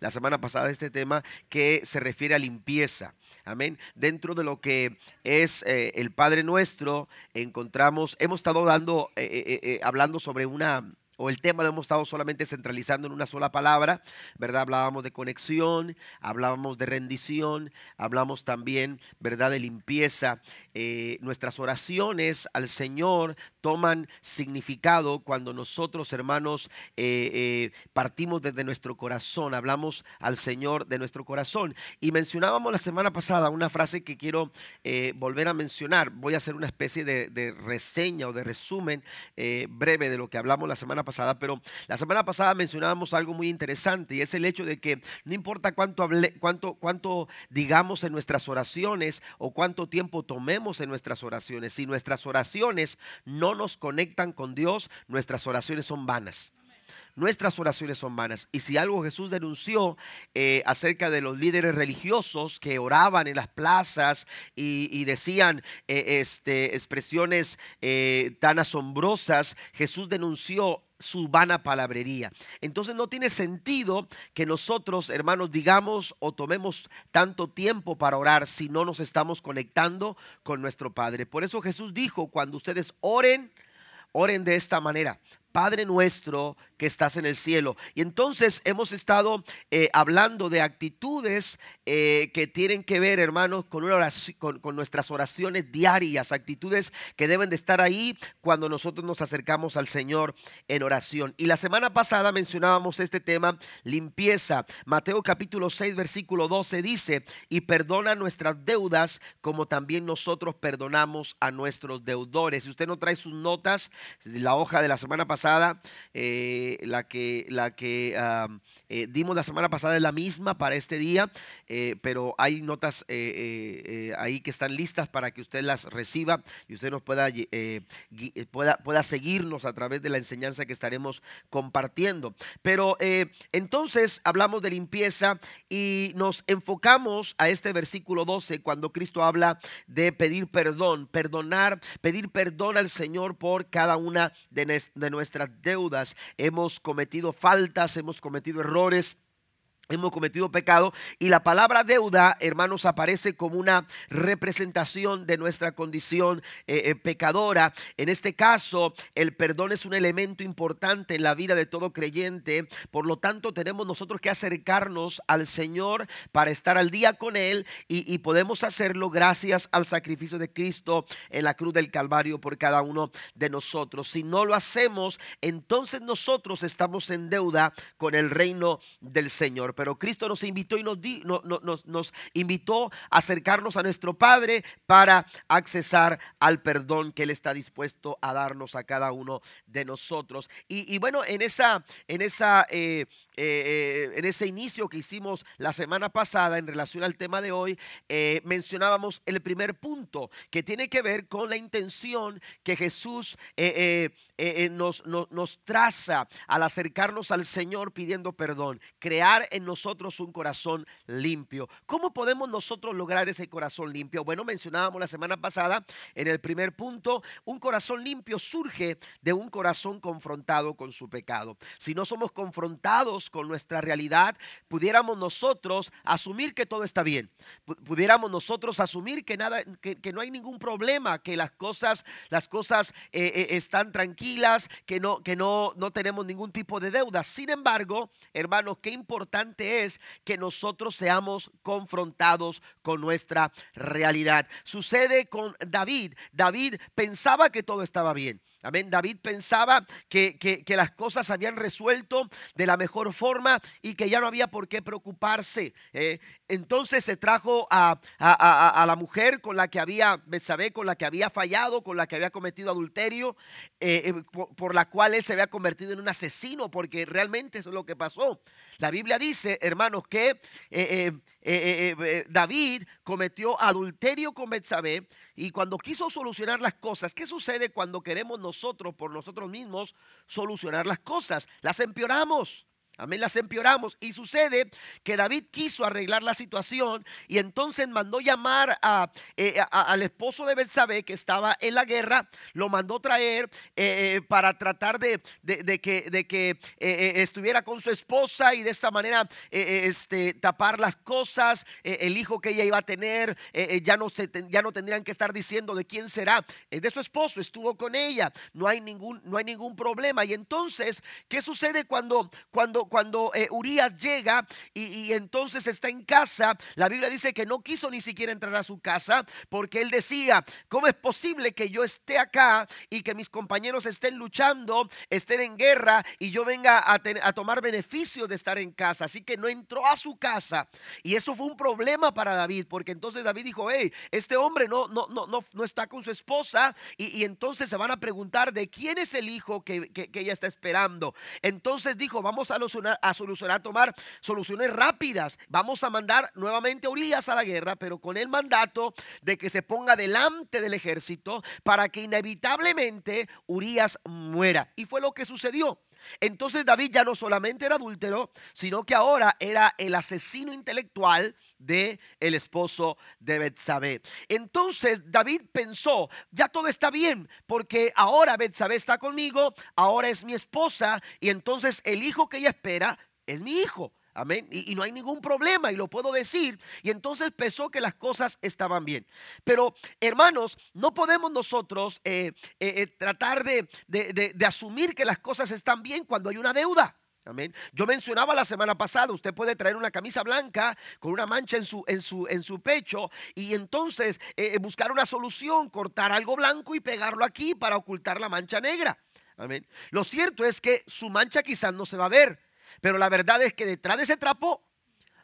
la semana pasada este tema que se refiere a limpieza. Amén. Dentro de lo que es eh, el Padre Nuestro, encontramos, hemos estado dando, eh, eh, hablando sobre una o el tema lo hemos estado solamente centralizando en una sola palabra, ¿verdad? Hablábamos de conexión, hablábamos de rendición, hablamos también, ¿verdad?, de limpieza. Eh, nuestras oraciones al Señor toman significado cuando nosotros, hermanos, eh, eh, partimos desde nuestro corazón, hablamos al Señor de nuestro corazón. Y mencionábamos la semana pasada una frase que quiero volver a mencionar. Voy a hacer una especie de, de reseña o de resumen breve de lo que hablamos la semana pasada pasada, pero la semana pasada mencionábamos algo muy interesante y es el hecho de que no importa cuánto, cuánto, cuánto digamos en nuestras oraciones o cuánto tiempo tomemos en nuestras oraciones, si nuestras oraciones no nos conectan con Dios, nuestras oraciones son vanas nuestras oraciones son vanas. Y si algo Jesús denunció eh, acerca de los líderes religiosos que oraban en las plazas y, decían eh, este, expresiones eh, tan asombrosas, Jesús denunció su vana palabrería. Entonces no tiene sentido que nosotros, hermanos, digamos o tomemos tanto tiempo para orar si no nos estamos conectando con nuestro Padre. Por eso Jesús dijo, cuando ustedes oren, oren de esta manera. Padre nuestro que estás en el cielo. Y entonces hemos estado eh, hablando de actitudes eh, que tienen que ver, hermanos, con, una oración, con, nuestras oraciones diarias, actitudes que deben de estar ahí cuando nosotros nos acercamos al Señor en oración. Y la semana pasada mencionábamos este tema, limpieza. Mateo capítulo 6, versículo 12 dice, y perdona nuestras deudas como también nosotros perdonamos a nuestros deudores. Si usted no trae sus notas, la hoja de la semana pasada, eh, la que, la que eh, dimos la semana pasada es la misma para este día, eh, pero hay notas ahí que están listas para que usted las reciba y usted nos pueda, pueda, pueda seguirnos a través de la enseñanza que estaremos compartiendo. Pero entonces hablamos de limpieza y nos enfocamos a este versículo 12 cuando Cristo habla de pedir perdón, perdonar, pedir perdón al Señor por cada una de, de nuestras deudas, hemos cometido faltas, hemos cometido errores hemos cometido pecado y la palabra deuda, hermanos, aparece como una representación de nuestra condición eh, eh, pecadora. En este caso, el perdón es un elemento importante en la vida de todo creyente, por lo tanto tenemos nosotros que acercarnos al Señor para estar al día con Él y, y podemos hacerlo gracias al sacrificio de Cristo en la cruz del Calvario por cada uno de nosotros. Si no lo hacemos, entonces nosotros estamos en deuda con el reino del Señor pero Cristo nos invitó y nos, nos, nos, invitó a acercarnos a nuestro Padre para accesar al perdón que Él está dispuesto a darnos a cada uno de nosotros. Y, bueno, en, esa, en, esa, eh, eh, en ese inicio que hicimos la semana pasada en relación al tema de hoy, eh, mencionábamos el primer punto que tiene que ver con la intención que Jesús nos, nos, nos traza al acercarnos al Señor pidiendo perdón, crear en nosotros un corazón limpio. ¿Cómo podemos nosotros lograr ese corazón limpio? Bueno, mencionábamos la semana pasada en el primer punto, un corazón limpio surge de un corazón confrontado con su pecado. Si no somos confrontados con nuestra realidad, pudiéramos nosotros asumir que todo está bien. Pudiéramos nosotros asumir que nada, que, no hay ningún problema, que las cosas, las cosas eh, eh, están tranquilas, que no, que no, no tenemos ningún tipo de deuda. Sin embargo, hermanos, qué importante es que nosotros seamos confrontados con nuestra realidad. Sucede con David. David pensaba que todo estaba bien. Amén. David pensaba que, que, las cosas habían resuelto de la mejor forma y que ya no había por qué preocuparse. Eh. entonces se trajo a, a, la mujer con la que había, con la que había fallado, con la que había cometido adulterio, eh, eh, por, por, la cual él se había convertido en un asesino, porque realmente eso es lo que pasó. La Biblia dice, hermanos, que David cometió adulterio con Betsabé y cuando quiso solucionar las cosas, ¿qué sucede cuando queremos nosotros por nosotros mismos solucionar las cosas? Las empeoramos. Amén, las empeoramos. Y sucede que David quiso arreglar la situación y entonces mandó llamar a, eh, al esposo de Betsabé que estaba en la guerra, lo mandó traer eh, eh, para tratar de, que, de que estuviera con su esposa y de esta manera este, tapar las cosas, el hijo que ella iba a tener, ya, no se, ya no tendrían que estar diciendo de quién será, es de su esposo, estuvo con ella, no hay ningún, no hay ningún problema. Y entonces, ¿qué sucede cuando, cuando cuando eh, Urias llega y, entonces está en casa, la Biblia dice que no quiso ni siquiera entrar a su casa porque él decía, ¿cómo es posible que yo esté acá y que mis compañeros estén luchando, estén en guerra y yo venga a, tomar beneficio de estar en casa? Así que no entró a su casa y eso fue un problema para David porque entonces David dijo, hey, este hombre no, no, no, no, no está con su esposa y, entonces se van a preguntar de quién es el hijo que, que ella está esperando. Entonces dijo, vamos a los a solucionar, tomar soluciones rápidas. Vamos a mandar nuevamente a Urias a la guerra, pero con el mandato de que se ponga delante del ejército para que inevitablemente Urias muera. Y fue lo que sucedió. Entonces David ya no solamente era adúltero, sino que ahora era el asesino intelectual de el esposo de Betsabé. Entonces David pensó, ya todo está bien, porque ahora Betsabé está conmigo, ahora es mi esposa y entonces el hijo que ella espera es mi hijo. Amén. Y, no hay ningún problema y lo puedo decir. Y entonces pensó que las cosas estaban bien. Pero hermanos, no podemos nosotros eh, eh, eh, tratar de, asumir que las cosas están bien cuando hay una deuda. Amén. Yo mencionaba la semana pasada, usted puede traer una camisa blanca con una mancha en su pecho y entonces buscar una solución, cortar algo blanco y pegarlo aquí para ocultar la mancha negra. Amén. Lo cierto es que su mancha quizás no se va a ver, pero la verdad es que detrás de ese trapo,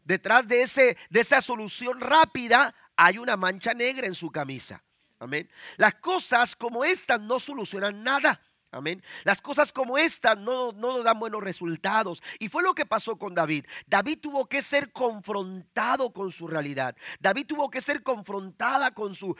detrás de, ese, de esa solución rápida, hay una mancha negra en su camisa. Amén. Las cosas como estas no solucionan nada. Amén. Las cosas como esta no, no, nos dan buenos resultados. Y fue lo que pasó con David. David tuvo que ser confrontado con su realidad. David tuvo que ser confrontada con su,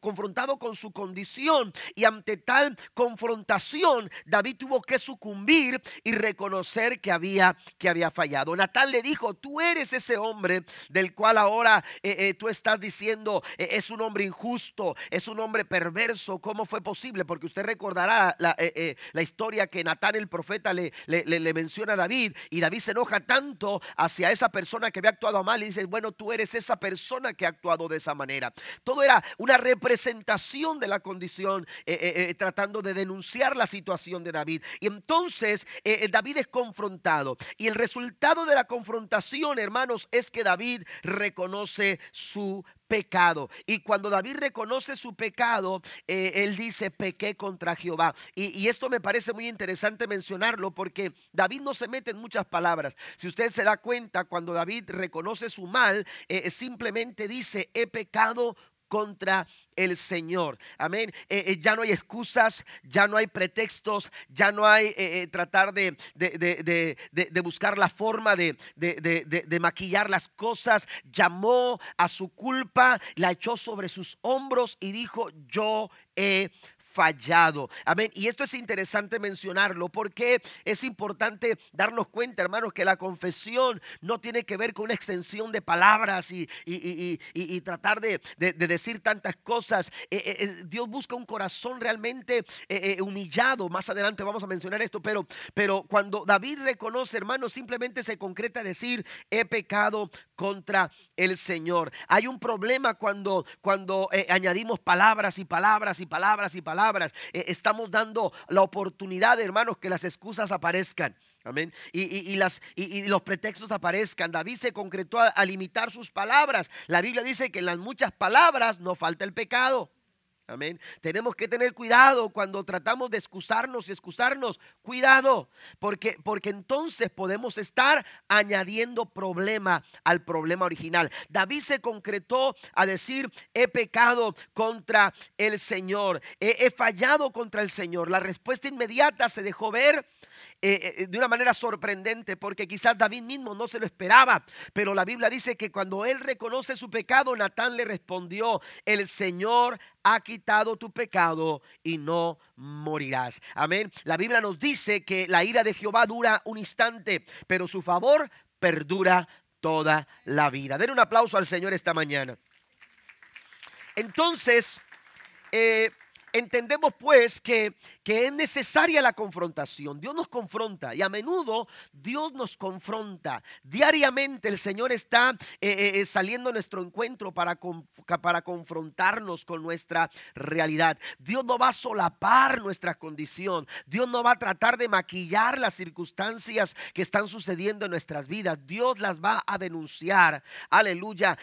confrontado con su condición. Y ante tal confrontación, David tuvo que sucumbir y reconocer que había, que había fallado. Natán le dijo, tú eres ese hombre del cual ahora eh, eh, tú estás diciendo, eh, es un hombre injusto, es un hombre perverso. ¿Cómo fue posible? Porque usted recordará la eh, la historia que Natán el profeta le, menciona a David y David se enoja tanto hacia esa persona que había actuado mal y dice, bueno, tú eres esa persona que ha actuado de esa manera. Todo era una representación de la condición eh, eh, tratando de denunciar la situación de David. Y entonces David es confrontado y el resultado de la confrontación, hermanos, es que David reconoce su pecado. Y cuando David reconoce su pecado, eh, él dice, pequé contra Jehová. Y, esto me parece muy interesante mencionarlo porque David no se mete en muchas palabras. Si usted se da cuenta, cuando David reconoce su mal, eh, simplemente dice, he pecado contra el Señor. Amén. Eh, eh, ya no hay excusas, ya no hay pretextos, ya no hay eh, tratar de, de, buscar la forma de, maquillar las cosas. Llamó a su culpa, la echó sobre sus hombros y dijo, yo he fallado. Amén. Y esto es interesante mencionarlo porque es importante darnos cuenta, hermanos, que la confesión no tiene que ver con una extensión de palabras y, y, tratar de, decir tantas cosas. Eh, eh, eh, Dios busca un corazón realmente humillado. Más adelante vamos a mencionar esto, pero, pero cuando David reconoce, hermanos, simplemente se concreta decir, he pecado contra el Señor. Hay un problema cuando, cuando añadimos palabras y palabras y palabras y palabras eh, estamos dando la oportunidad, hermanos, que las excusas aparezcan. Amén. Y, las, y, los pretextos aparezcan. David se concretó a limitar sus palabras. La Biblia dice que en las muchas palabras no falta el pecado. Amén. Tenemos que tener cuidado cuando tratamos de excusarnos y excusarnos. Cuidado, porque, porque entonces podemos estar añadiendo problema al problema original. David se concretó a decir, he pecado contra el Señor, he, he fallado contra el Señor. La respuesta inmediata se dejó ver eh, de una manera sorprendente porque quizás David mismo no se lo esperaba. Pero la Biblia dice que cuando él reconoce su pecado, Natán le respondió, el Señor ha quitado tu pecado y no morirás. Amén. La Biblia nos dice que la ira de Jehová dura un instante, pero su favor perdura toda la vida. Den un aplauso al Señor esta mañana. Entonces, eh, entendemos pues que que es necesaria la confrontación. Dios nos confronta y a menudo Dios nos confronta. Diariamente el Señor está eh, eh, eh, saliendo a nuestro encuentro para, para confrontarnos con nuestra realidad. Dios no va a solapar nuestra condición. Dios no va a tratar de maquillar las circunstancias que están sucediendo en nuestras vidas. Dios las va a denunciar. Aleluya.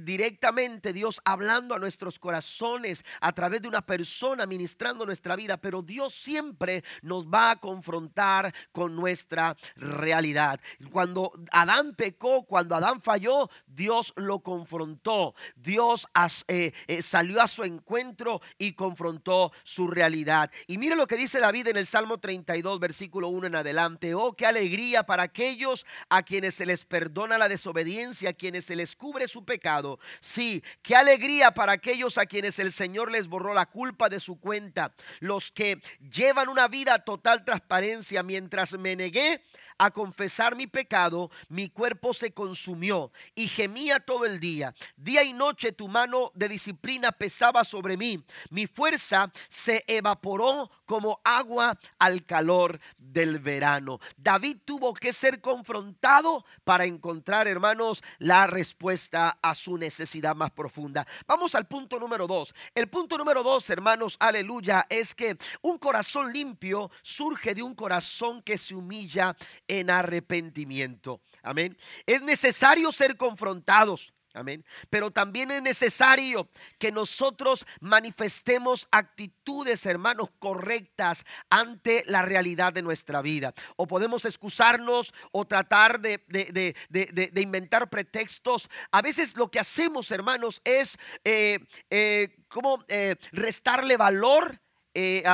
directamente Dios hablando a nuestros corazones a través de una persona ministrando nuestra vida, pero Dios siempre nos va a confrontar con nuestra realidad. Cuando Adán pecó, cuando Adán falló, Dios lo confrontó. Dios eh, eh, salió a su encuentro y confrontó su realidad. Y mire lo que dice David en el Salmo 32, versículo 1 en adelante. Oh, qué alegría para aquellos a quienes se les perdona la desobediencia, a quienes se les cubre su pecado. Sí, qué alegría para aquellos a quienes el Señor les borró la culpa de su cuenta los que llevan una vida total transparencia. Mientras me negué a confesar mi pecado, mi cuerpo se consumió y gemía todo el día. Día y noche tu mano de disciplina pesaba sobre mí. Mi fuerza se evaporó como agua al calor del verano. David tuvo que ser confrontado para encontrar, hermanos, la respuesta a su necesidad más profunda. Vamos al punto número dos. El punto número dos, hermanos, aleluya, es que un corazón limpio surge de un corazón que se humilla en arrepentimiento. Amén. Es necesario ser confrontados. Amén. Pero también es necesario que nosotros manifestemos actitudes, hermanos, correctas ante la realidad de nuestra vida. O podemos excusarnos o tratar de, de, inventar pretextos. A veces lo que hacemos, hermanos, es eh, eh, como eh, restarle valor eh,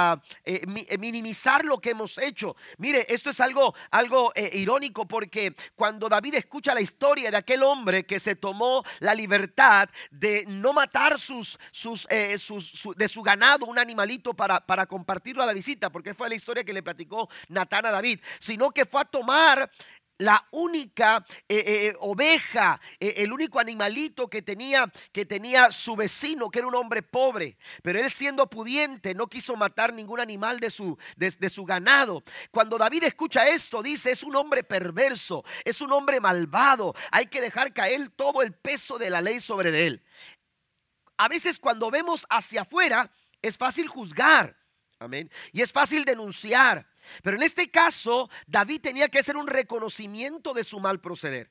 eh, eh, minimizar lo que hemos hecho. Mire, esto es algo, algo irónico porque cuando David escucha la historia de aquel hombre que se tomó la libertad de no matar sus, sus, de su ganado, un animalito para, para compartirlo a la visita, porque fue la historia que le platicó Natán a David, sino que fue a tomar la única eh, eh, eh, oveja, el único animalito que tenía, que tenía su vecino, que era un hombre pobre. Pero él siendo pudiente no quiso matar ningún animal de su, de su ganado. Cuando David escucha esto, dice, es un hombre perverso, es un hombre malvado. Hay que dejar caer todo el peso de la ley sobre de él. A veces cuando vemos hacia afuera, es fácil juzgar. Amén. Y es fácil denunciar. Pero en este caso, David tenía que hacer un reconocimiento de su mal proceder.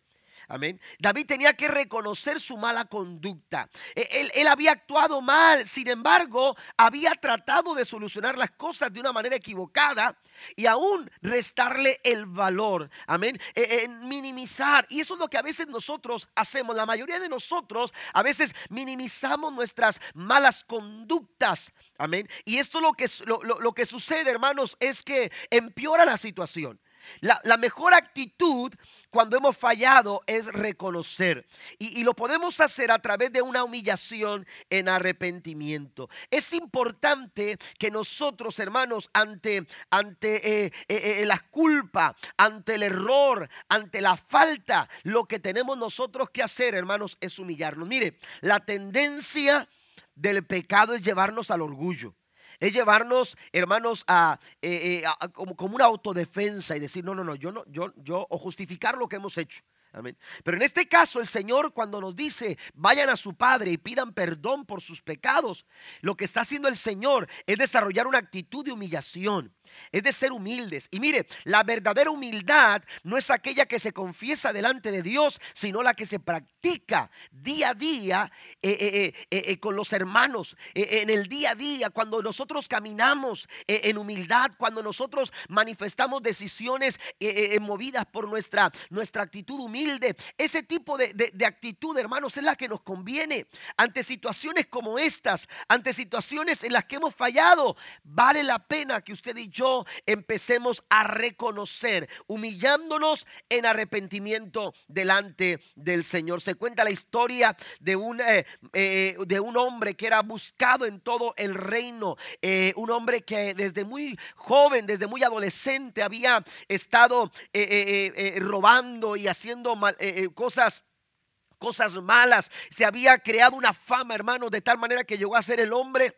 Amén. David tenía que reconocer su mala conducta. E, él, había actuado mal, sin embargo, había tratado de solucionar las cosas de una manera equivocada y aún restarle el valor. Amén. E, minimizar. Y eso es lo que a veces nosotros hacemos. La mayoría de nosotros a veces minimizamos nuestras malas conductas. Amén. Y esto lo que, lo que sucede, hermanos, es que empeora la situación. La, mejor actitud cuando hemos fallado es reconocer. Y, lo podemos hacer a través de una humillación en arrepentimiento. Es importante que nosotros, hermanos, ante, ante eh, eh, eh, la culpa, ante el error, ante la falta, lo que tenemos nosotros que hacer, hermanos, es humillarnos. Mire, la tendencia del pecado es llevarnos al orgullo. Es llevarnos, hermanos, a, eh, eh, como, como, una autodefensa y decir, no, no, no, yo no, yo, yo, o justificar lo que hemos hecho. Amén. Pero en este caso el Señor cuando nos dice vayan a su Padre y pidan perdón por sus pecados, lo que está haciendo el Señor es desarrollar una actitud de humillación es de ser humildes. Y mire, la verdadera humildad no es aquella que se confiesa delante de Dios, sino la que se practica día a día eh, eh, eh, con los hermanos, en el día a día, cuando nosotros caminamos en humildad, cuando nosotros manifestamos decisiones movidas por nuestra, nuestra actitud humilde. Ese tipo de, de actitud, hermanos, es la que nos conviene ante situaciones como estas, ante situaciones en las que hemos fallado. Vale la pena que usted y empecemos a reconocer, humillándonos en arrepentimiento delante del Señor. Se cuenta la historia de un, eh, eh, de un hombre que era buscado en todo el reino, eh, un hombre que desde muy joven, desde muy adolescente había estado robando y haciendo cosas cosas malas, se había creado una fama, hermano, de tal manera que llegó a ser el hombre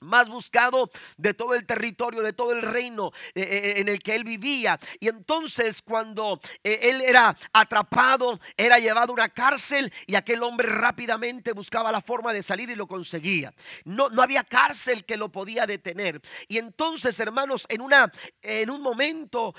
más buscado de todo el territorio, de todo el reino eh, eh, eh, en el que él vivía. Y entonces cuando él era atrapado, era llevado a una cárcel y aquel hombre rápidamente buscaba la forma de salir y lo conseguía. No, no había cárcel que lo podía detener. Y entonces, hermanos, en, una, en un momento,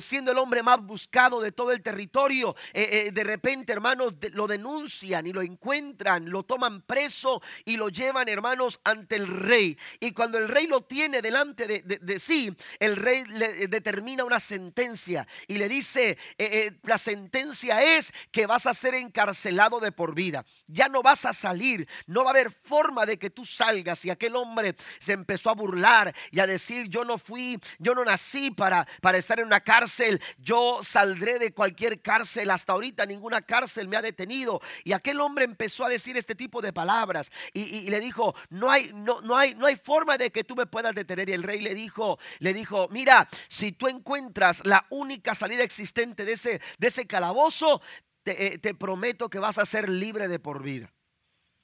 siendo el hombre más buscado de todo el territorio, de repente, hermanos, lo denuncian y lo encuentran, lo toman preso y lo llevan, hermanos, ante el rey. Y cuando el rey lo tiene delante de, sí, el rey le determina una sentencia y le dice, eh, eh, la sentencia es que vas a ser encarcelado de por vida. Ya no vas a salir, no va a haber forma de que tú salgas. Y aquel hombre se empezó a burlar y a decir, yo no fui, yo no nací para, para estar en una cárcel, yo saldré de cualquier cárcel. Hasta ahorita ninguna cárcel me ha detenido. Y aquel hombre empezó a decir este tipo de palabras y, le dijo, no hay, no, no hay no hay forma de que tú me puedas detener. Y el rey le dijo, le dijo, mira, si tú encuentras la única salida existente de ese, de ese calabozo, te, eh, te prometo que vas a ser libre de por vida.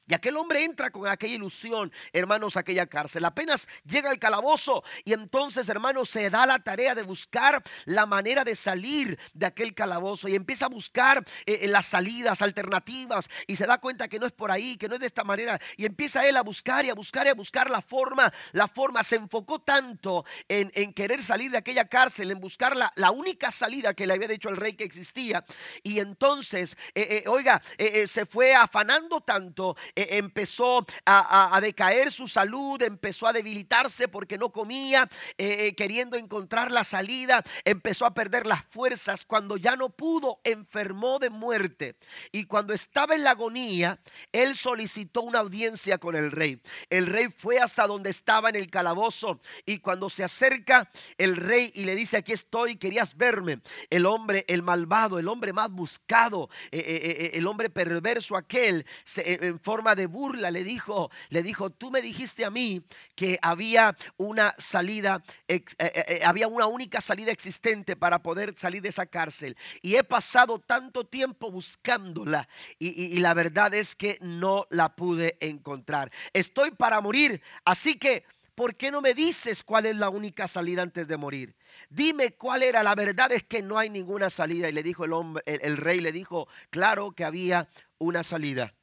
Y aquel hombre entra con aquella ilusión, hermanos, a aquella cárcel. Apenas llega al calabozo y entonces, hermanos, se da la tarea de buscar la manera de salir de aquel calabozo y empieza a buscar eh, eh, las salidas alternativas y se da cuenta que no es por ahí, que no es de esta manera. Y empieza él a buscar y a buscar y a buscar la forma, la forma. Se enfocó tanto en, querer salir de aquella cárcel, en buscar la, única salida que le había dicho el rey que existía. Y entonces, eh, oiga, se fue afanando tanto empezó a, decaer su salud, empezó a debilitarse porque no comía, eh, eh, queriendo encontrar la salida, empezó a perder las fuerzas. Cuando ya no pudo, enfermó de muerte. Y cuando estaba en la agonía, él solicitó una audiencia con el rey. El rey fue hasta donde estaba en el calabozo y cuando se acerca el rey y le dice, aquí estoy, querías verme. El hombre, el malvado, el hombre más buscado, eh, el hombre perverso aquel, en forma de burla le dijo, le dijo, tú me dijiste a mí que había una salida, eh, eh, eh, había una única salida existente para poder salir de esa cárcel. Y he pasado tanto tiempo buscándola y, la verdad es que no la pude encontrar. Estoy para morir, así que... ¿Por qué no me dices cuál es la única salida antes de morir? Dime cuál era. La verdad es que no hay ninguna salida. Y le dijo el hombre, el rey le dijo, claro que había una salida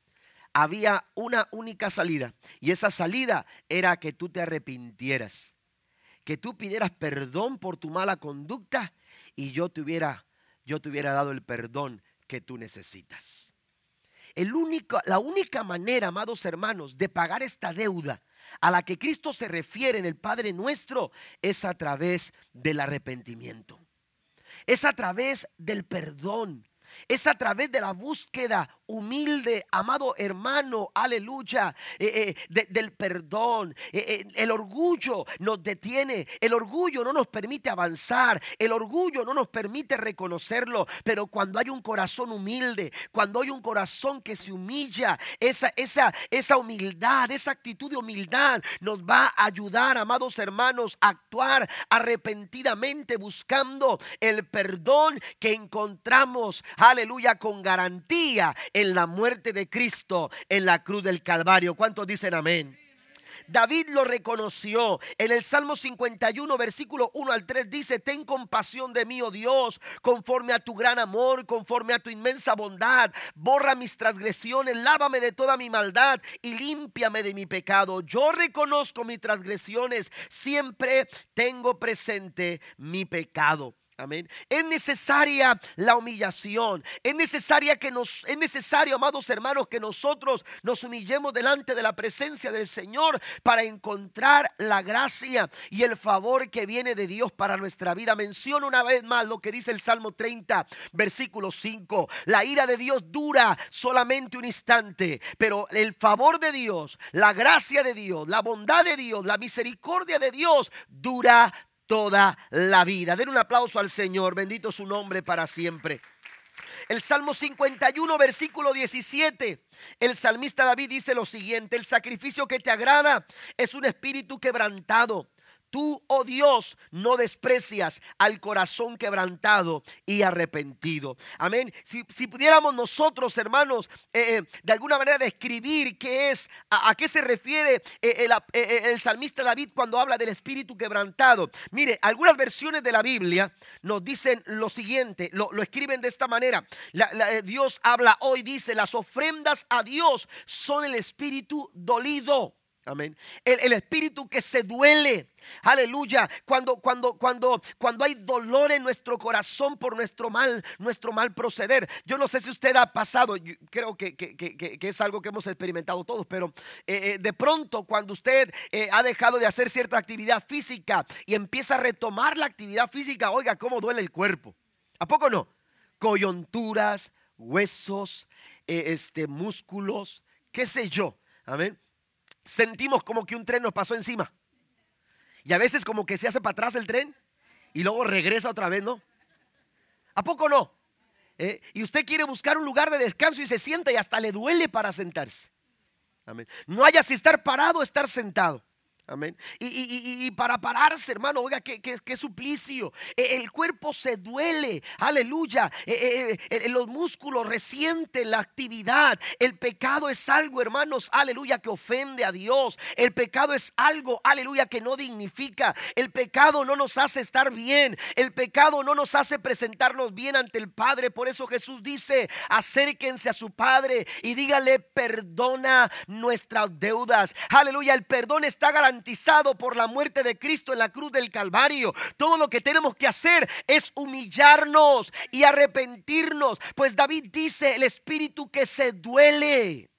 había una única salida. Y esa salida era que tú te arrepintieras. Que tú pidieras perdón por tu mala conducta y yo te hubiera, yo te hubiera dado el perdón que tú necesitas. El único, la única manera, amados hermanos, de pagar esta deuda a la que Cristo se refiere en el Padre nuestro es a través del arrepentimiento. Es a través del perdón. Es a través de la búsqueda humilde, amado hermano, aleluya, eh, eh, del perdón. Eh, el orgullo nos detiene, el orgullo no nos permite avanzar, el orgullo no nos permite reconocerlo, pero cuando hay un corazón humilde, cuando hay un corazón que se humilla, esa, esa, esa humildad, esa actitud de humildad nos va a ayudar, amados hermanos, a actuar arrepentidamente buscando el perdón que encontramos, aleluya, con garantía en la muerte de Cristo en la cruz del Calvario. ¿Cuántos dicen amén? David lo reconoció. En el Salmo 51, versículo 1 al 3 dice, ten compasión de mí, oh Dios, conforme a tu gran amor, conforme a tu inmensa bondad. Borra mis transgresiones, lávame de toda mi maldad y límpiame de mi pecado. Yo reconozco mis transgresiones, siempre tengo presente mi pecado. Amén. Es necesaria la humillación. Es necesaria que nos es necesario, amados hermanos, que nosotros nos humillemos delante de la presencia del Señor para encontrar la gracia y el favor que viene de Dios para nuestra vida. Menciono una vez más lo que dice el Salmo 30, versículo 5. La ira de Dios dura solamente un instante, pero el favor de Dios, la gracia de Dios, la bondad de Dios, la misericordia de Dios dura toda la vida. Den un aplauso al Señor, bendito su nombre para siempre. El Salmo 51, versículo 17. El salmista David dice lo siguiente, el sacrificio que te agrada es un espíritu quebrantado Tú, oh Dios, no desprecias al corazón quebrantado y arrepentido. Amén. Si, pudiéramos nosotros, hermanos, eh, eh, de alguna manera describir qué es, a, qué se refiere eh, el, salmista David cuando habla del espíritu quebrantado. Mire, algunas versiones de la Biblia nos dicen lo siguiente, lo, escriben de esta manera. Dios habla hoy, dice, las ofrendas a Dios son el espíritu dolido. Amén. El, espíritu que se duele. Aleluya. Cuando, cuando, cuando, cuando hay dolor en nuestro corazón por nuestro mal, nuestro mal proceder. Yo no sé si usted ha pasado, creo que, es algo que hemos experimentado todos, pero eh, eh, de pronto cuando usted eh, ha dejado de hacer cierta actividad física y empieza a retomar la actividad física, oiga, cómo duele el cuerpo. ¿A poco no? Coyunturas, huesos, este, músculos, qué sé yo. Amén sentimos como que un tren nos pasó encima. Y a veces como que se hace para atrás el tren y luego regresa otra vez, ¿no? ¿A poco no? ¿Eh? Y usted quiere buscar un lugar de descanso y se sienta y hasta le duele para sentarse. Amén. No haya si estar parado o estar sentado. Amén. Y, para pararse, hermano, oiga, qué, suplicio. E, el cuerpo se duele, aleluya. E, e, los músculos resienten la actividad. El pecado es algo, hermanos, aleluya, que ofende a Dios. El pecado es algo, aleluya, que no dignifica. El pecado no nos hace estar bien. El pecado no nos hace presentarnos bien ante el Padre. Por eso Jesús dice, acérquense a su Padre y dígale, perdona nuestras deudas. Aleluya, el perdón está garantizado garantizado por la muerte de Cristo en la cruz del Calvario. Todo lo que tenemos que hacer es humillarnos y arrepentirnos. Pues David dice, el espíritu que se duele.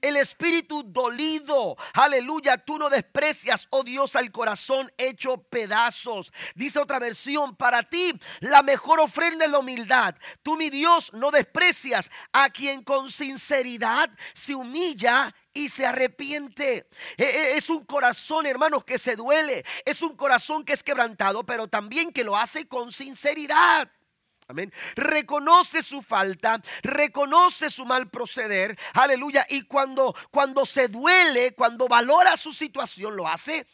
El espíritu dolido, aleluya, tú no desprecias, oh Dios, al corazón hecho pedazos. Dice otra versión, para ti la mejor ofrenda es la humildad. Tú, mi Dios, no desprecias a quien con sinceridad se humilla y se arrepiente. E, e, es un corazón, hermanos, que se duele. Es un corazón que es quebrantado, pero también que lo hace con sinceridad. Amén. Reconoce su falta, reconoce su mal proceder. Aleluya. Y cuando, cuando se duele, cuando valora su situación, lo hace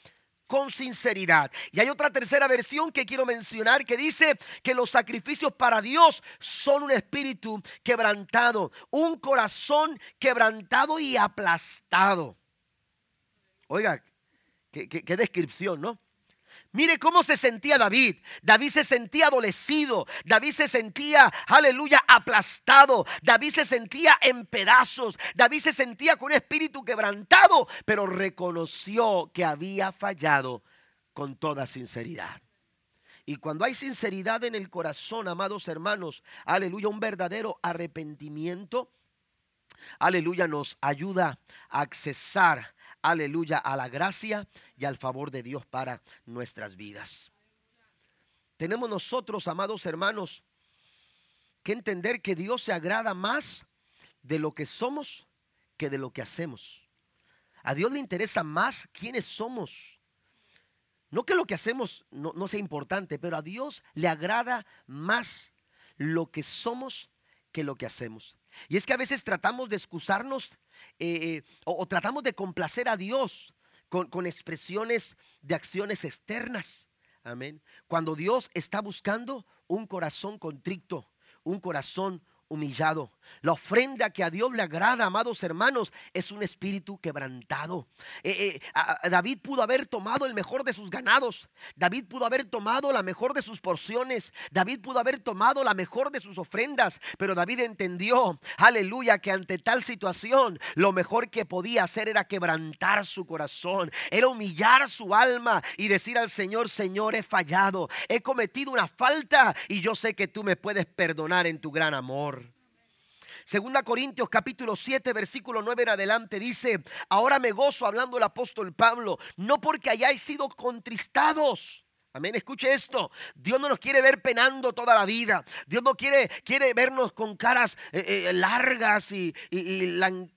con sinceridad. Y hay otra tercera versión que quiero mencionar que dice que los sacrificios para Dios son un espíritu quebrantado, un corazón quebrantado y aplastado. Oiga, qué, qué descripción, ¿no? Mire cómo se sentía David. David se sentía adolecido. David se sentía, aleluya, aplastado. David se sentía en pedazos. David se sentía con un espíritu quebrantado, pero reconoció que había fallado con toda sinceridad. Y cuando hay sinceridad en el corazón, amados hermanos, aleluya, un verdadero arrepentimiento, aleluya, nos ayuda a accesar aleluya, a la gracia y al favor de Dios para nuestras vidas. Tenemos nosotros, amados hermanos, que entender que Dios se agrada más de lo que somos que de lo que hacemos. A Dios le interesa más quiénes somos. No que lo que hacemos no, no, sea importante, pero a Dios le agrada más lo que somos que lo que hacemos. Y es que a veces tratamos de excusarnos eh, eh, o, tratamos de complacer a Dios con, con expresiones de acciones externas. Amén. Cuando Dios está buscando un corazón contrito, un corazón humillado. La ofrenda que a Dios le agrada, amados hermanos, es un espíritu quebrantado. Eh, eh, David pudo haber tomado el mejor de sus ganados. David pudo haber tomado la mejor de sus porciones. David pudo haber tomado la mejor de sus ofrendas. Pero David entendió, aleluya, que ante tal situación lo mejor que podía hacer era quebrantar su corazón. Era humillar su alma y decir al Señor, Señor, he fallado. He cometido una falta y yo sé que tú me puedes perdonar en tu gran amor. Segunda Corintios capítulo 7 versículo 9 en adelante dice, ahora me gozo hablando el apóstol Pablo, no porque hayáis sido contristados. Amén. Escuche esto. Dios no nos quiere ver penando toda la vida. Dios no quiere, quiere vernos con caras eh, eh, largas y,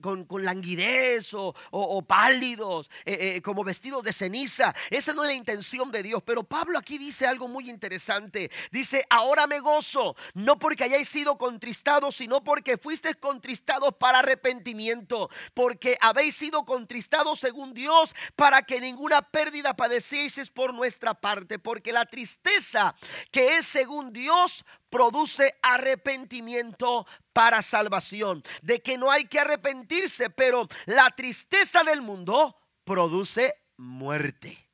con, languidez o, pálidos, eh, como vestidos de ceniza. Esa no es la intención de Dios. Pero Pablo aquí dice algo muy interesante. Dice, ahora me gozo, no porque hayáis sido contristados, sino porque fuisteis contristados para arrepentimiento. Porque habéis sido contristados según Dios para que ninguna pérdida padecieseis por nuestra parte porque la tristeza que es según Dios produce arrepentimiento para salvación. De que no hay que arrepentirse, pero la tristeza del mundo produce muerte.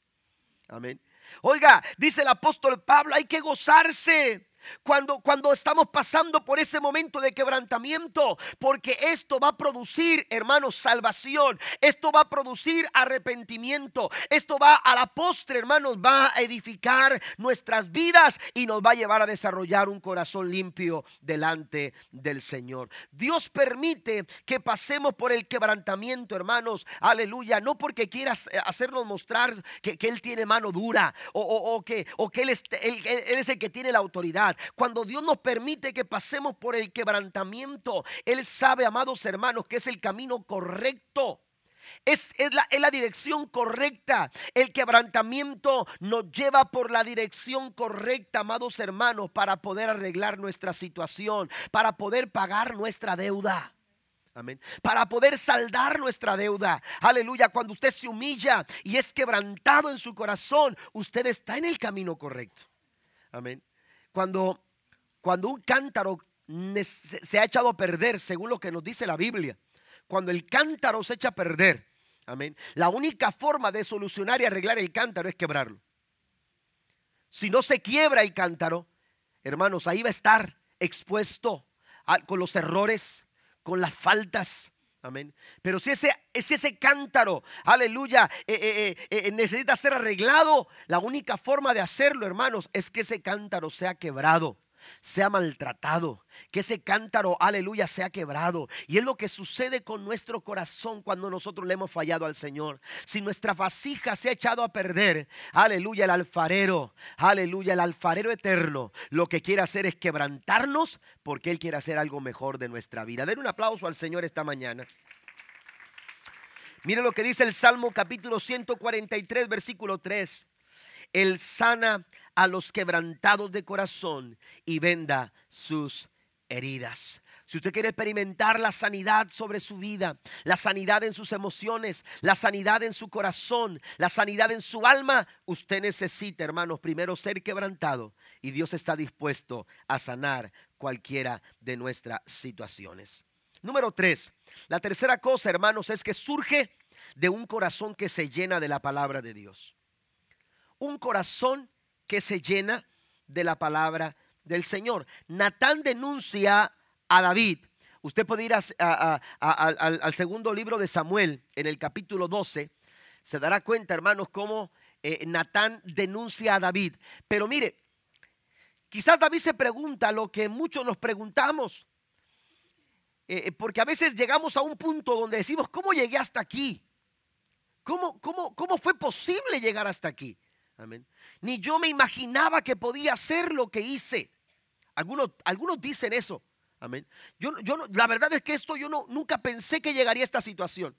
Amén. Oiga, dice el apóstol Pablo, hay que gozarse. Cuando, cuando estamos pasando por ese momento de quebrantamiento, porque esto va a producir, hermanos, salvación, esto va a producir arrepentimiento, esto va a la postre, hermanos, va a edificar nuestras vidas y nos va a llevar a desarrollar un corazón limpio delante del Señor. Dios permite que pasemos por el quebrantamiento, hermanos, aleluya, no porque quieras hacernos mostrar que, Él tiene mano dura o, que, o que él es el que tiene la autoridad. Cuando Dios nos permite que pasemos por el quebrantamiento, Él sabe, amados hermanos, que es el camino correcto. Es, la, es, la, dirección correcta. El quebrantamiento nos lleva por la dirección correcta, amados hermanos, para poder arreglar nuestra situación, para poder pagar nuestra deuda. Amén. Para poder saldar nuestra deuda. Aleluya. Cuando usted se humilla y es quebrantado en su corazón, usted está en el camino correcto. Amén. Cuando, cuando un cántaro se ha echado a perder, según lo que nos dice la Biblia, cuando el cántaro se echa a perder, amén, la única forma de solucionar y arreglar el cántaro es quebrarlo. Si no se quiebra el cántaro, hermanos, ahí va a estar expuesto con los errores, con las faltas, Amén. Pero si ese, ese cántaro, aleluya, eh, eh, eh, necesita ser arreglado, la única forma de hacerlo, hermanos, es que ese cántaro sea quebrado sea maltratado, que ese cántaro, aleluya, sea quebrado. Y es lo que sucede con nuestro corazón cuando nosotros le hemos fallado al Señor. Si nuestra vasija se ha echado a perder, aleluya, el alfarero, aleluya, el alfarero eterno, lo que quiere hacer es quebrantarnos porque Él quiere hacer algo mejor de nuestra vida. Den un aplauso al Señor esta mañana. Mire lo que dice el Salmo capítulo 143, versículo 3. Él sana a los quebrantados de corazón y venda sus heridas. Si usted quiere experimentar la sanidad sobre su vida, la sanidad en sus emociones, la sanidad en su corazón, la sanidad en su alma, usted necesita, hermanos, primero ser quebrantado y Dios está dispuesto a sanar cualquiera de nuestras situaciones. Número tres, la tercera cosa, hermanos, es que surge de un corazón que se llena de la palabra de Dios. Un corazón que se llena de la palabra del Señor. Natán denuncia a David. Usted puede ir al, segundo libro de Samuel, en el capítulo 12. Se dará cuenta, hermanos, cómo eh, Natán denuncia a David. Pero mire, quizás David se pregunta lo que muchos nos preguntamos. Eh, porque a veces llegamos a un punto donde decimos, ¿cómo llegué hasta aquí? ¿Cómo, cómo, cómo fue posible llegar hasta aquí? Amén. Ni yo me imaginaba que podía hacer lo que hice. Algunos, algunos dicen eso. Amén. Yo, yo la verdad es que esto yo no, nunca pensé que llegaría a esta situación.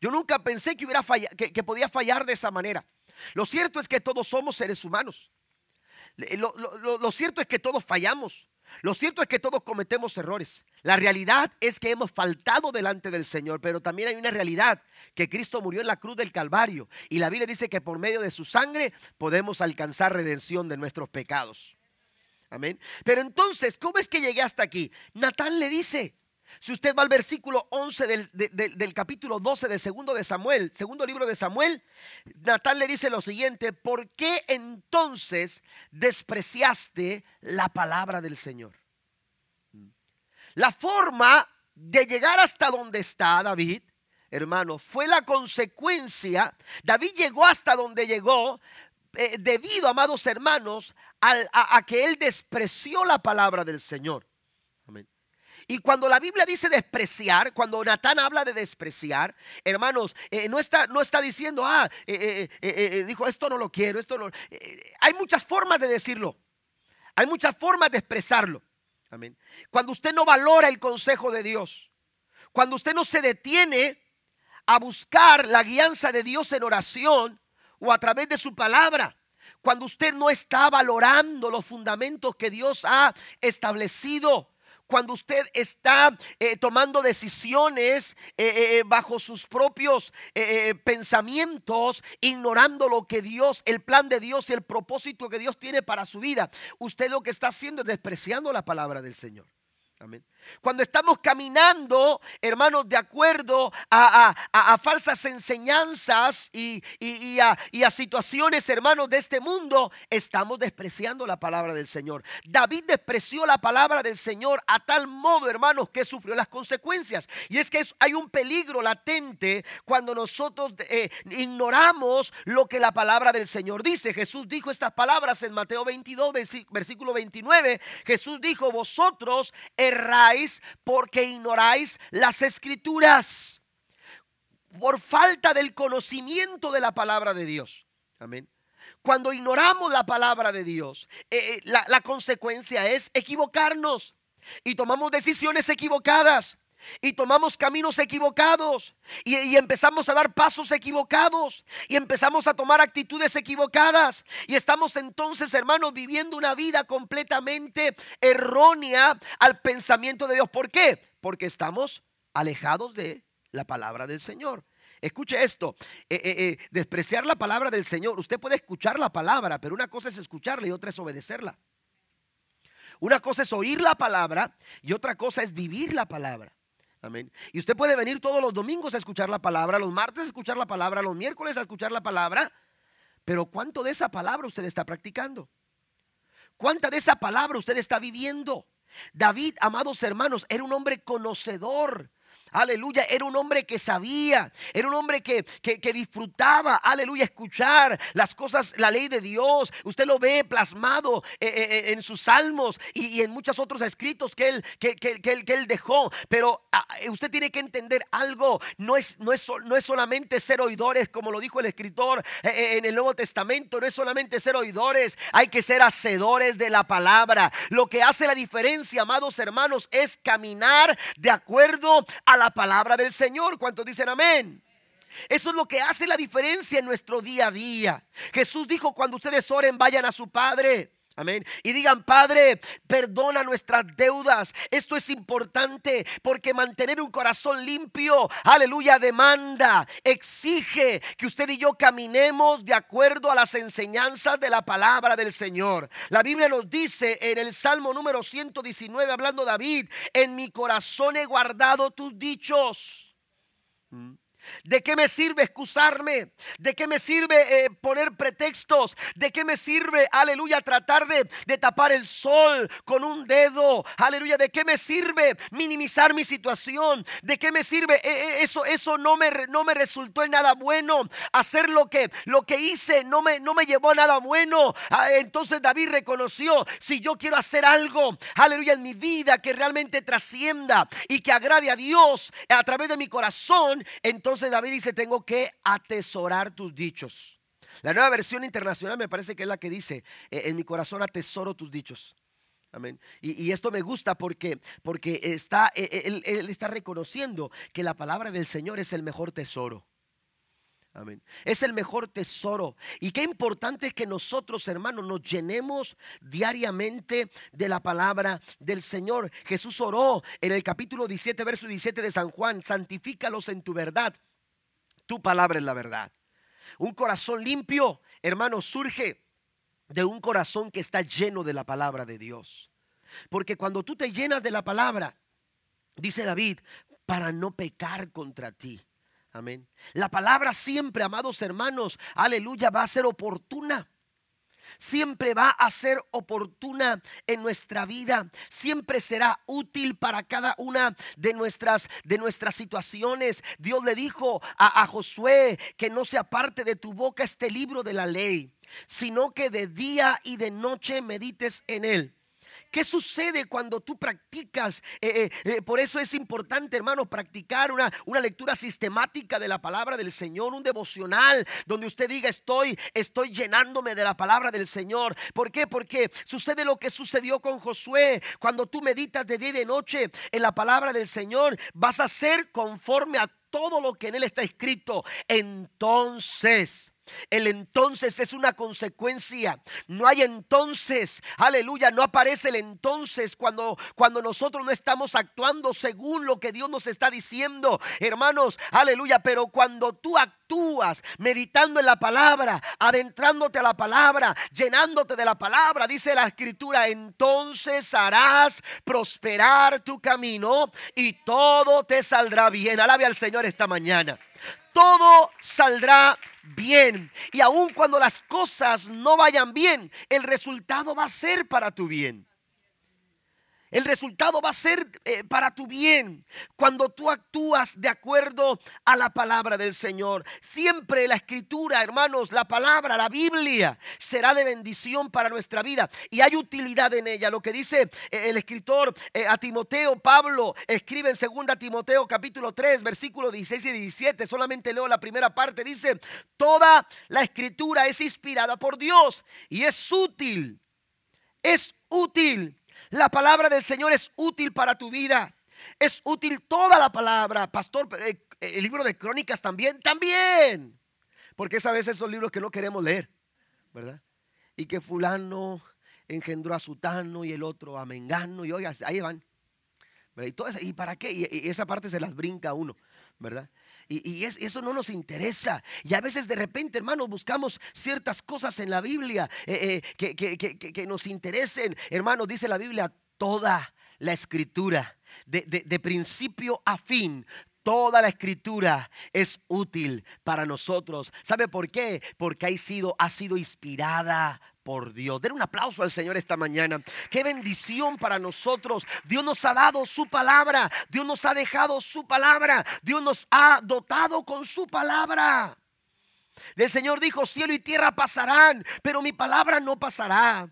Yo nunca pensé que, hubiera que, podía fallar de esa manera. Lo cierto es que todos somos seres humanos. lo cierto es que todos fallamos. Lo cierto es que todos cometemos errores. La realidad es que hemos faltado delante del Señor, pero también hay una realidad, que Cristo murió en la cruz del Calvario y la Biblia dice que por medio de su sangre podemos alcanzar redención de nuestros pecados. Amén. Pero entonces, ¿cómo es que llegué hasta aquí? Natán le dice, si usted va al versículo 11 del, capítulo 12 de segundo de Samuel, segundo libro de Samuel, Natán le dice lo siguiente, ¿por qué entonces despreciaste la palabra del Señor? La forma de llegar hasta donde está David, hermano, fue la consecuencia. David llegó hasta donde llegó eh, debido, amados hermanos, a que él despreció la palabra del Señor. Y cuando la Biblia dice despreciar, cuando Natán habla de despreciar, hermanos, eh, no, está, no está diciendo, ah, eh, eh, dijo, esto no lo quiero, esto no. hay muchas formas de decirlo. Hay muchas formas de expresarlo. Amén. Cuando usted no valora el consejo de Dios, cuando usted no se detiene a buscar la guianza de Dios en oración o a través de su palabra, cuando usted no está valorando los fundamentos que Dios ha establecido, cuando usted está eh, tomando decisiones eh, eh, bajo sus propios pensamientos, ignorando lo que Dios, el plan de Dios y el propósito que Dios tiene para su vida, usted lo que está haciendo es despreciando la palabra del Señor. Amén. Cuando estamos caminando, hermanos, de acuerdo a, falsas enseñanzas y, a, situaciones, hermanos, de este mundo, estamos despreciando la palabra del Señor. David despreció la palabra del Señor a tal modo, hermanos, que sufrió las consecuencias. Y es que hay un peligro latente cuando nosotros eh, ignoramos lo que la palabra del Señor dice. Jesús dijo estas palabras en Mateo 22, versículo 29. Jesús dijo, vosotros porque ignoráis las escrituras. Por falta del conocimiento de la palabra de Dios. Amén. Cuando ignoramos la palabra de Dios, eh, eh, la, consecuencia es equivocarnos y tomamos decisiones equivocadas y tomamos caminos equivocados y, empezamos a dar pasos equivocados y empezamos a tomar actitudes equivocadas y estamos entonces, hermanos, viviendo una vida completamente errónea al pensamiento de Dios. ¿Por qué? Porque estamos alejados de la palabra del Señor. Escuche esto, eh, eh, eh, despreciar la palabra del Señor. Usted puede escuchar la palabra, pero una cosa es escucharla y otra es obedecerla. Una cosa es oír la palabra y otra cosa es vivir la palabra. Amén. Y usted puede venir todos los domingos a escuchar la palabra, los martes a escuchar la palabra, los miércoles a escuchar la palabra. Pero ¿cuánto de esa palabra usted está practicando? ¿Cuánta de esa palabra usted está viviendo? David, amados hermanos, era un hombre conocedor Aleluya, era un hombre que sabía, era un hombre que, disfrutaba, aleluya, escuchar las cosas, la ley de Dios. Usted lo ve plasmado eh, eh, eh, en sus salmos y, en muchos otros escritos que él, que, él, dejó. Pero ah, usted tiene que entender algo, no es, no, es, no es solamente ser oidores, como lo dijo el escritor en el Nuevo Testamento, no es solamente ser oidores, hay que ser hacedores de la palabra. Lo que hace la diferencia, amados hermanos, es caminar de acuerdo a la palabra del Señor. ¿Cuántos dicen amén? Eso es lo que hace la diferencia en nuestro día a día. Jesús dijo, cuando ustedes oren, vayan a su Padre. Amén. Y digan, Padre, perdona nuestras deudas. Esto es importante porque mantener un corazón limpio, aleluya, demanda, exige que usted y yo caminemos de acuerdo a las enseñanzas de la palabra del Señor. La Biblia nos dice en el Salmo número 119, hablando David, en mi corazón he guardado tus dichos. ¿Mm? ¿De qué me sirve excusarme? ¿De qué me sirve eh, poner pretextos? ¿De qué me sirve, aleluya, tratar de, tapar el sol con un dedo? Aleluya, ¿de qué me sirve minimizar mi situación? ¿De qué me sirve? Eh, eh, eso eso no, me, no me resultó en nada bueno. Hacer lo que, lo que hice no me, no me llevó a nada bueno. Ah, entonces David reconoció, si yo quiero hacer algo, aleluya, en mi vida que realmente trascienda y que agrade a Dios a través de mi corazón, entonces entonces David dice, tengo que atesorar tus dichos. La nueva versión internacional me parece que es la que dice, eh, en mi corazón atesoro tus dichos. Amén. Y, esto me gusta porque, porque está, eh, eh, él, él está reconociendo que la palabra del Señor es el mejor tesoro. Es el mejor tesoro. Y qué importante es que nosotros, hermanos, nos llenemos diariamente de la palabra del Señor. Jesús oró en el capítulo 17, verso 17 de San Juan, santifícalos en tu verdad tu palabra es la verdad. Un corazón limpio, hermano, surge de un corazón que está lleno de la palabra de Dios. Porque cuando tú te llenas de la palabra, dice David, para no pecar contra ti. Amén. La palabra siempre, amados hermanos, aleluya, va a ser oportuna siempre va a ser oportuna en nuestra vida, siempre será útil para cada una de nuestras, de nuestras situaciones. Dios le dijo a, a Josué que no se aparte de tu boca este libro de la ley, sino que de día y de noche medites en él ¿Qué sucede cuando tú practicas? Eh, eh, eh, por eso es importante, hermano, practicar una, una lectura sistemática de la palabra del Señor, un devocional donde usted diga, estoy, estoy llenándome de la palabra del Señor. ¿Por qué? Porque sucede lo que sucedió con Josué. Cuando tú meditas de día y de noche en la palabra del Señor, vas a ser conforme a todo lo que en él está escrito. Entonces el entonces es una consecuencia. No hay entonces. Aleluya. No aparece el entonces cuando, cuando nosotros no estamos actuando según lo que Dios nos está diciendo. Hermanos, aleluya. Pero cuando tú actúas meditando en la palabra, adentrándote a la palabra, llenándote de la palabra, dice la escritura, entonces harás prosperar tu camino y todo te saldrá bien. Alabe al Señor esta mañana. Todo saldrá bien. Y aun cuando las cosas no vayan bien, el resultado va a ser para tu bien. El resultado va a ser eh, para tu bien cuando tú actúas de acuerdo a la palabra del Señor. Siempre la escritura, hermanos, la palabra, la Biblia, será de bendición para nuestra vida y hay utilidad en ella. Lo que dice eh, el escritor eh, a Timoteo, Pablo, escribe en 2 Timoteo capítulo 3, versículos 16 y 17. Solamente leo la primera parte. Dice, toda la escritura es inspirada por Dios y es útil. Es útil la palabra del Señor es útil para tu vida. Es útil toda la palabra. Pastor, eh, el libro de crónicas también, también. Porque es a veces esos libros que no queremos leer, ¿verdad? Y que fulano engendró a Sutano y el otro a Mengano y oiga, ahí van. ¿Y, todo ¿Y para qué? Y, esa parte se las brinca uno, ¿verdad? Y, eso no nos interesa. Y a veces de repente, hermanos, buscamos ciertas cosas en la Biblia eh, eh, que, nos interesen. Hermanos, dice la Biblia, toda la escritura, de, de principio a fin, Toda la escritura es útil para nosotros. ¿Sabe por qué? Porque ha sido, ha sido inspirada por Dios. Den un aplauso al Señor esta mañana. Qué bendición para nosotros. Dios nos ha dado su palabra. Dios nos ha dejado su palabra. Dios nos ha dotado con su palabra. El Señor dijo, cielo y tierra pasarán, pero mi palabra no pasará.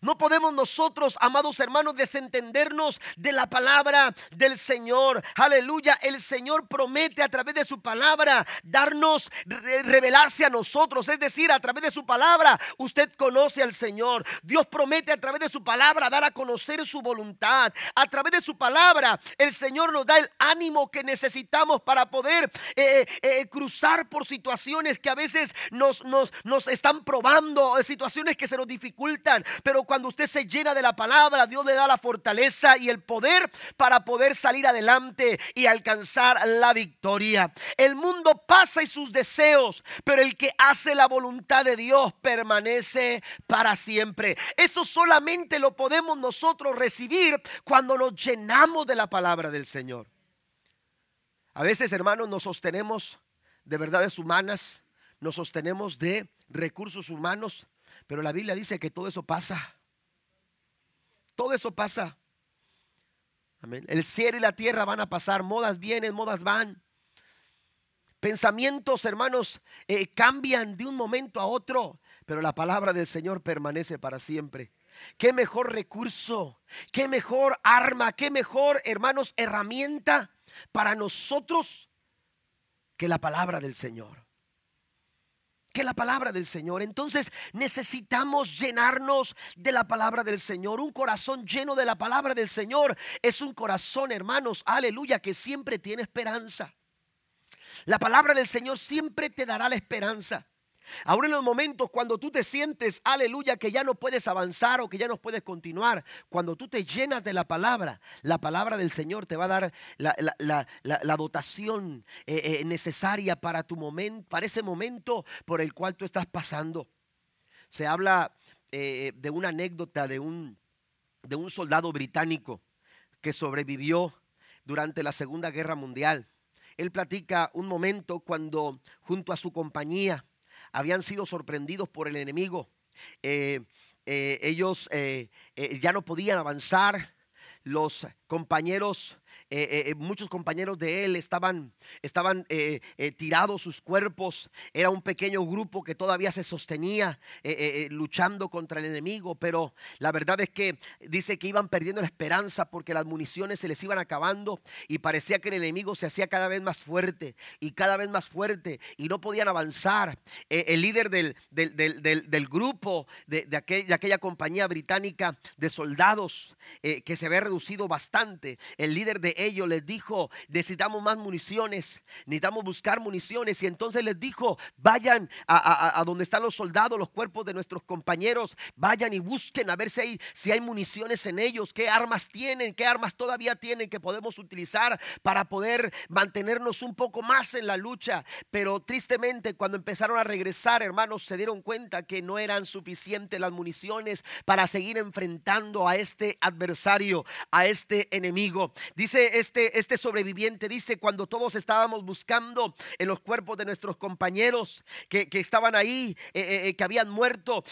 No podemos nosotros, amados hermanos, desentendernos de la palabra del Señor. Aleluya. El Señor promete a través de su palabra darnos, revelarse a nosotros. Es decir, a través de su palabra usted conoce al Señor. Dios promete a través de su palabra dar a conocer su voluntad. A través de su palabra el Señor nos da el ánimo que necesitamos para poder eh, eh, cruzar por situaciones que a veces nos, nos, nos están probando, situaciones que se nos dificultan. Pero cuando usted se llena de la palabra, Dios le da la fortaleza y el poder para poder salir adelante y alcanzar la victoria. El mundo pasa y sus deseos, pero el que hace la voluntad de Dios permanece para siempre. Eso solamente lo podemos nosotros recibir cuando nos llenamos de la palabra del Señor. A veces, hermanos, nos sostenemos de verdades humanas, nos sostenemos de recursos humanos, pero la Biblia dice que todo eso pasa. Todo eso pasa. Amén. El cielo y la tierra van a pasar. Modas vienen, modas van. Pensamientos, hermanos, eh, cambian de un momento a otro, pero la palabra del Señor permanece para siempre. Qué mejor recurso, qué mejor arma, qué mejor, hermanos, herramienta para nosotros que la palabra del Señor que la palabra del Señor. Entonces necesitamos llenarnos de la palabra del Señor. Un corazón lleno de la palabra del Señor es un corazón, hermanos, aleluya, que siempre tiene esperanza. La palabra del Señor siempre te dará la esperanza. Ahora en los momentos cuando tú te sientes, aleluya, que ya no puedes avanzar o que ya no puedes continuar, cuando tú te llenas de la palabra, la palabra del Señor te va a dar la, dotación eh, eh, necesaria para tu momento, para ese momento por el cual tú estás pasando. Se habla eh, de una anécdota de un, de un soldado británico que sobrevivió durante la Segunda Guerra Mundial. Él platica un momento cuando junto a su compañía habían sido sorprendidos por el enemigo. Eh, eh, ellos eh, ya no podían avanzar. Los compañeros eh, eh, muchos compañeros de él estaban, estaban tirados sus cuerpos. Era un pequeño grupo que todavía se sostenía luchando contra el enemigo, pero la verdad es que dice que iban perdiendo la esperanza porque las municiones se les iban acabando y parecía que el enemigo se hacía cada vez más fuerte y cada vez más fuerte y no podían avanzar. el líder del, del, grupo de, de, aquella compañía británica de soldados que se había reducido bastante, el líder de ellos les dijo, necesitamos más municiones, necesitamos buscar municiones. Y entonces les dijo, vayan a, donde están los soldados, los cuerpos de nuestros compañeros, vayan y busquen a ver si hay, si hay municiones en ellos, qué armas tienen, qué armas todavía tienen que podemos utilizar para poder mantenernos un poco más en la lucha. Pero tristemente cuando empezaron a regresar, hermanos, se dieron cuenta que no eran suficientes las municiones para seguir enfrentando a este adversario, a este enemigo. Dice este, este sobreviviente, dice, cuando todos estábamos buscando en los cuerpos de nuestros compañeros que, estaban ahí, eh, eh, eh, que habían muerto,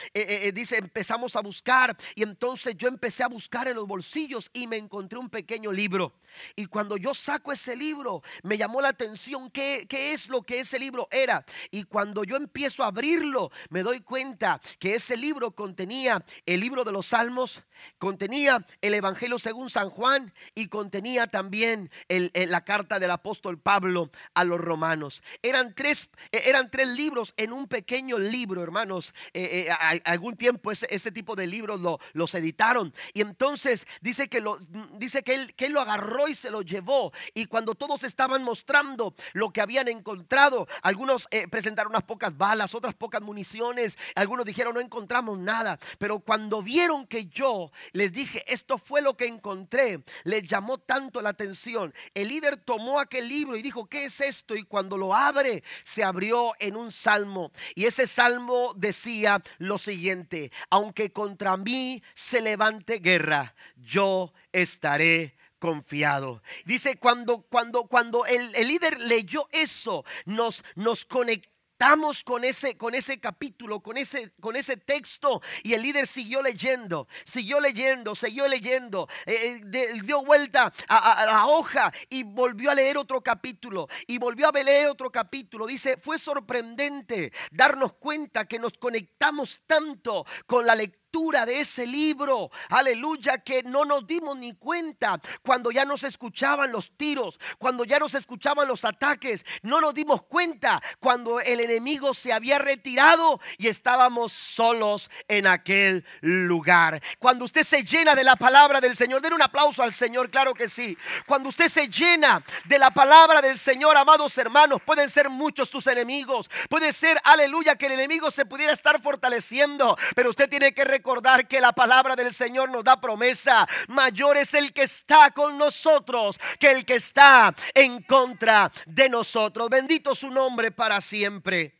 dice, empezamos a buscar y entonces yo empecé a buscar en los bolsillos y me encontré un pequeño libro. Y cuando yo saco ese libro, me llamó la atención qué, qué es lo que ese libro era. Y cuando yo empiezo a abrirlo, me doy cuenta que ese libro contenía el libro de los salmos, contenía el Evangelio según San Juan y contenía también la carta del apóstol Pablo a los romanos. Eran tres, eh, eran tres libros en un pequeño libro, hermanos. Eh, eh, algún tiempo ese, ese, tipo de libros lo, los editaron. Y entonces dice que, lo, dice que él, que lo agarró y se lo llevó. Y cuando todos estaban mostrando lo que habían encontrado, algunos presentaron unas pocas balas, otras pocas municiones, algunos dijeron no encontramos nada. Pero cuando vieron que yo les dije, esto fue lo que encontré, les llamó tanto la atención. El líder tomó aquel libro y dijo, ¿qué es esto? Y cuando lo abre, se abrió en un salmo. Y ese salmo decía lo siguiente, aunque contra mí se levante guerra, yo estaré confiado. Dice, cuando, cuando, cuando el, el líder leyó eso, nos, nos conectó Estamos con ese, con ese capítulo, con ese, con ese texto. Y el líder siguió leyendo, siguió leyendo, siguió leyendo. Eh, eh, dio vuelta a, a, la hoja y volvió a leer otro capítulo. Y volvió a leer otro capítulo. Dice, fue sorprendente darnos cuenta que nos conectamos tanto con la lectura de ese libro, aleluya, que no nos dimos ni cuenta cuando ya nos escuchaban los tiros, cuando ya nos escuchaban los ataques, no nos dimos cuenta cuando el enemigo se había retirado y estábamos solos en aquel lugar. Cuando usted se llena de la palabra del Señor, den un aplauso al Señor, claro que sí. Cuando usted se llena de la palabra del Señor, amados hermanos, pueden ser muchos tus enemigos, puede ser, aleluya, que el enemigo se pudiera estar fortaleciendo, pero usted tiene que recordar que la palabra del Señor nos da promesa. Mayor es el que está con nosotros que el que está en contra de nosotros. Bendito su nombre para siempre.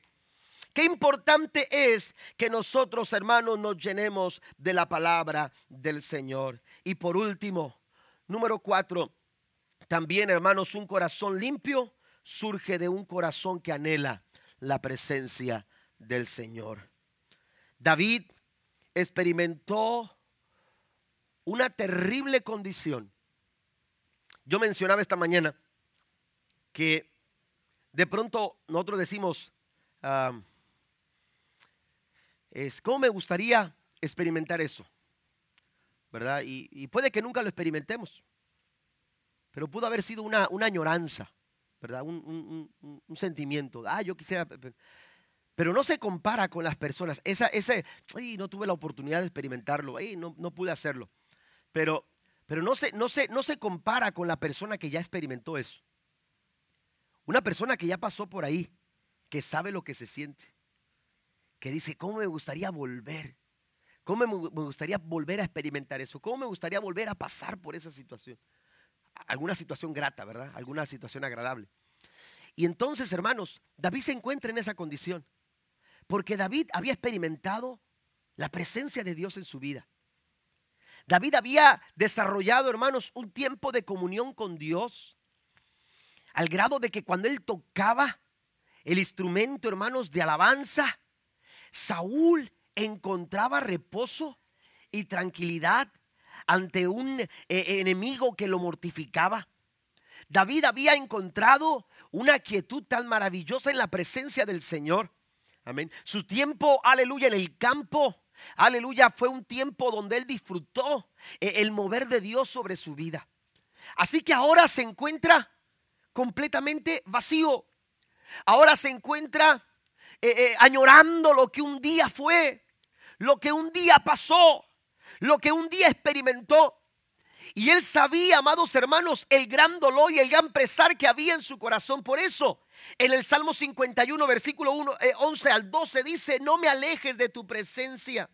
Qué importante es que nosotros, hermanos, nos llenemos de la palabra del Señor. Y por último, número cuatro, también, hermanos, un corazón limpio surge de un corazón que anhela la presencia del Señor. David experimentó una terrible condición. Yo mencionaba esta mañana que de pronto nosotros decimos, es, ¿cómo me gustaría experimentar eso? ¿Verdad? Y, puede que nunca lo experimentemos, pero pudo haber sido una, una añoranza, ¿verdad? Un, un sentimiento. Ah, yo quisiera pero no se compara con las personas. Esa, ese, no tuve la oportunidad de experimentarlo, no, no pude hacerlo. Pero, pero no, se, no, se, no se compara con la persona que ya experimentó eso. Una persona que ya pasó por ahí, que sabe lo que se siente, que dice, ¿cómo me gustaría volver? ¿Cómo me gustaría volver a experimentar eso? ¿Cómo me gustaría volver a pasar por esa situación? Alguna situación grata, ¿verdad? Alguna situación agradable. Y entonces, hermanos, David se encuentra en esa condición. Porque David había experimentado la presencia de Dios en su vida. David había desarrollado, hermanos, un tiempo de comunión con Dios, al grado de que cuando él tocaba el instrumento, hermanos, de alabanza, Saúl encontraba reposo y tranquilidad ante un eh, enemigo que lo mortificaba. David había encontrado una quietud tan maravillosa en la presencia del Señor. Amén. Su tiempo, aleluya, en el campo, aleluya, fue un tiempo donde él disfrutó eh, el mover de Dios sobre su vida. Así que ahora se encuentra completamente vacío. Ahora se encuentra eh, eh, añorando lo que un día fue, lo que un día pasó, lo que un día experimentó. Y él sabía, amados hermanos, el gran dolor y el gran pesar que había en su corazón. Por eso, en el Salmo 51, versículo 1, 11 eh, al 12 dice, no me alejes de tu presencia,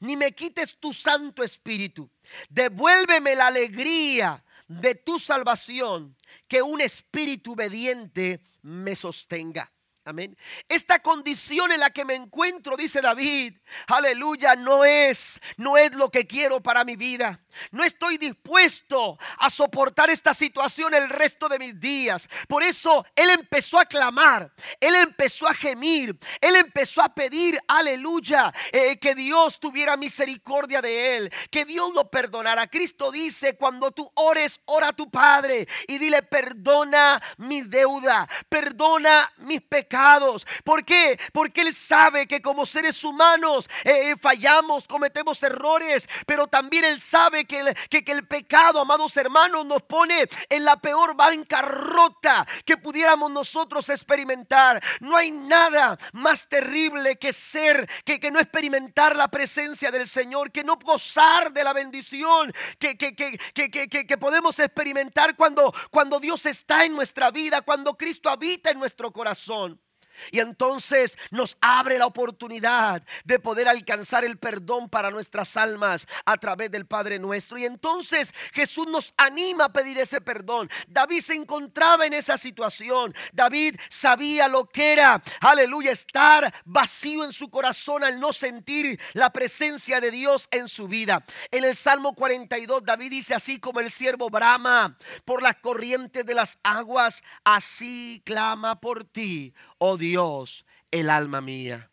ni me quites tu Santo Espíritu. Devuélveme la alegría de tu salvación, que un espíritu obediente me sostenga. Amén. Esta condición en la que me encuentro, dice David, aleluya, no es, no es lo que quiero para mi vida. No estoy dispuesto a soportar esta situación el resto de mis días. Por eso Él empezó a clamar, Él empezó a gemir, Él empezó a pedir, aleluya, eh, que Dios tuviera misericordia de Él, que Dios lo perdonara. Cristo dice, cuando tú ores, ora a tu Padre y dile, perdona mi deuda, perdona mis pecados. ¿Por qué? Porque Él sabe que como seres humanos eh, fallamos, cometemos errores, pero también Él sabe que el, que, el pecado, amados hermanos, nos pone en la peor bancarrota que pudiéramos nosotros experimentar. No hay nada más terrible que ser, que, que no experimentar la presencia del Señor, que no gozar de la bendición que, que, que podemos experimentar cuando, cuando Dios está en nuestra vida, cuando Cristo habita en nuestro corazón. Y entonces nos abre la oportunidad de poder alcanzar el perdón para nuestras almas a través del Padre nuestro. Y entonces Jesús nos anima a pedir ese perdón. David se encontraba en esa situación. David sabía lo que era, aleluya, estar vacío en su corazón al no sentir la presencia de Dios en su vida. En el Salmo 42 David dice así como el siervo brama por las corrientes de las aguas, así clama por ti oh Dios, el alma mía.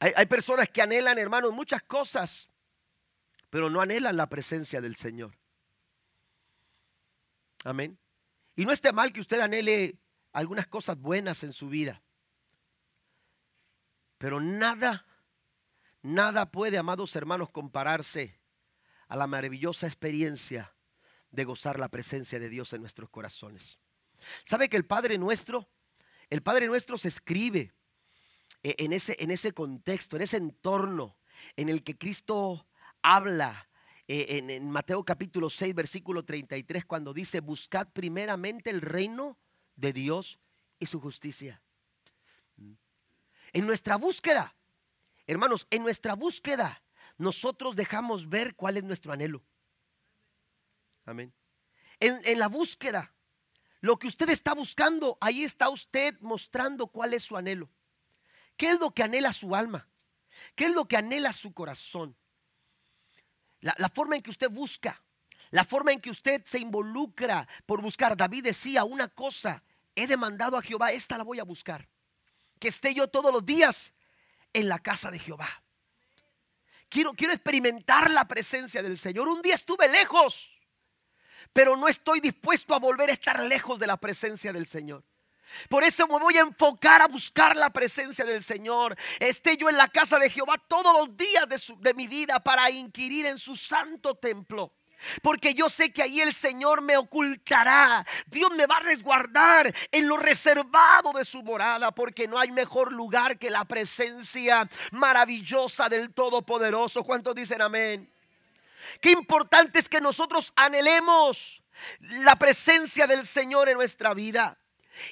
Hay, personas que anhelan, hermanos, muchas cosas, pero no anhelan la presencia del Señor. Amén. Y no esté mal que usted anhele algunas cosas buenas en su vida. Pero nada, nada puede, amados hermanos, compararse a la maravillosa experiencia de gozar la presencia de Dios en nuestros corazones. ¿Sabe que el Padre nuestro el Padre Nuestro se escribe eh, en ese, en ese contexto, en ese entorno en el que Cristo habla en, en, Mateo capítulo 6, versículo 33, cuando dice, buscad primeramente el reino de Dios y su justicia. En nuestra búsqueda, hermanos, en nuestra búsqueda, nosotros dejamos ver cuál es nuestro anhelo. Amén. En, en la búsqueda, lo que usted está buscando, ahí está usted mostrando cuál es su anhelo. ¿Qué es lo que anhela su alma? ¿Qué es lo que anhela su corazón? La, forma en que usted busca, la forma en que usted se involucra por buscar. David decía una cosa, he demandado a Jehová, esta la voy a buscar. Que esté yo todos los días en la casa de Jehová. Quiero, quiero experimentar la presencia del Señor. Un día estuve lejos pero no estoy dispuesto a volver a estar lejos de la presencia del Señor. Por eso me voy a enfocar a buscar la presencia del Señor. Esté yo en la casa de Jehová todos los días de, de mi vida para inquirir en su santo templo. Porque yo sé que ahí el Señor me ocultará. Dios me va a resguardar en lo reservado de su morada. Porque no hay mejor lugar que la presencia maravillosa del Todopoderoso. ¿Cuántos dicen amén? Qué importante es que nosotros anhelemos la presencia del Señor en nuestra vida.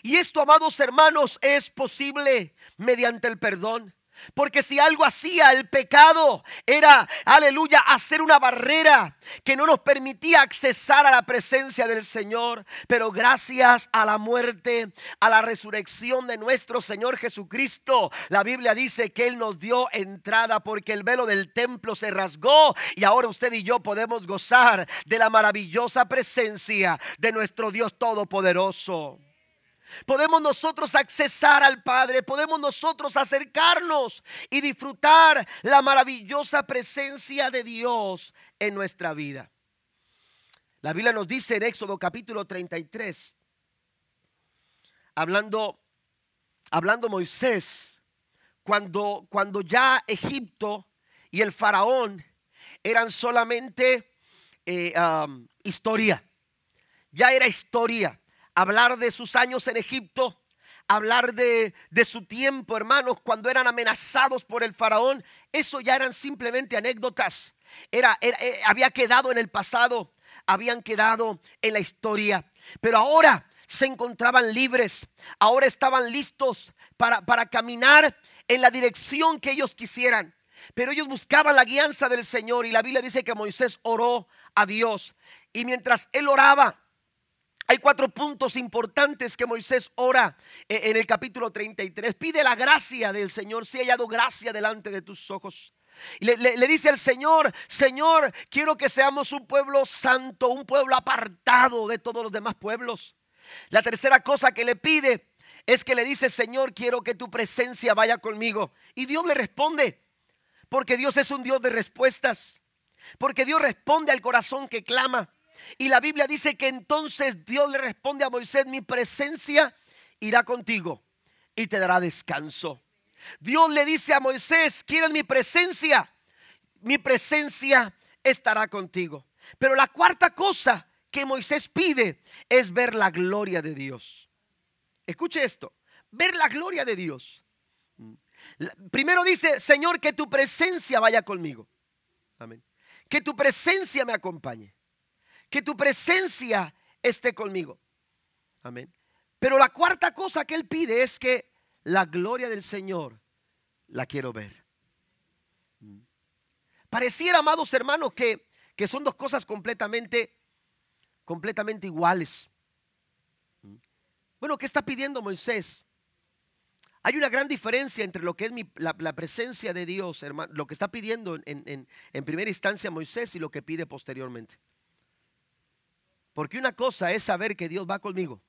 Y esto, amados hermanos, es posible mediante el perdón. Porque si algo hacía el pecado era, aleluya, hacer una barrera que no nos permitía accesar a la presencia del Señor. Pero gracias a la muerte, a la resurrección de nuestro Señor Jesucristo, la Biblia dice que Él nos dio entrada porque el velo del templo se rasgó y ahora usted y yo podemos gozar de la maravillosa presencia de nuestro Dios Todopoderoso. Podemos nosotros accesar al Padre, podemos nosotros acercarnos y disfrutar la maravillosa presencia de Dios en nuestra vida. La Biblia nos dice en Éxodo capítulo 33, hablando, hablando Moisés, cuando, cuando ya Egipto y el faraón eran solamente eh, historia, ya era historia. Hablar de sus años en Egipto, hablar de, de, su tiempo, hermanos, cuando eran amenazados por el faraón, eso ya eran simplemente anécdotas. Era, eh, había quedado en el pasado, habían quedado en la historia. Pero ahora se encontraban libres, ahora estaban listos para, para caminar en la dirección que ellos quisieran. Pero ellos buscaban la guianza del Señor y la Biblia dice que Moisés oró a Dios. Y mientras él oraba, hay cuatro puntos importantes que Moisés ora en el capítulo 33. Pide la gracia del Señor, si ha hallado gracia delante de tus ojos. Le, le, dice al Señor, Señor, quiero que seamos un pueblo santo, un pueblo apartado de todos los demás pueblos. La tercera cosa que le pide es que le dice, Señor, quiero que tu presencia vaya conmigo. Y Dios le responde, porque Dios es un Dios de respuestas, porque Dios responde al corazón que clama. Y la Biblia dice que entonces Dios le responde a Moisés, mi presencia irá contigo y te dará descanso. Dios le dice a Moisés, ¿quieres mi presencia? Mi presencia estará contigo. Pero la cuarta cosa que Moisés pide es ver la gloria de Dios. Escuche esto, ver la gloria de Dios. Primero dice, Señor, que tu presencia vaya conmigo. Amén. Que tu presencia me acompañe. Que tu presencia esté conmigo. Amén. Pero la cuarta cosa que él pide es que la gloria del Señor la quiero ver. Pareciera, amados hermanos, que, que son dos cosas completamente, completamente iguales. Bueno, ¿qué está pidiendo Moisés? Hay una gran diferencia entre lo que es la, presencia de Dios, hermano, lo que está pidiendo en, en primera instancia Moisés y lo que pide posteriormente. Porque una cosa es saber que Dios va conmigo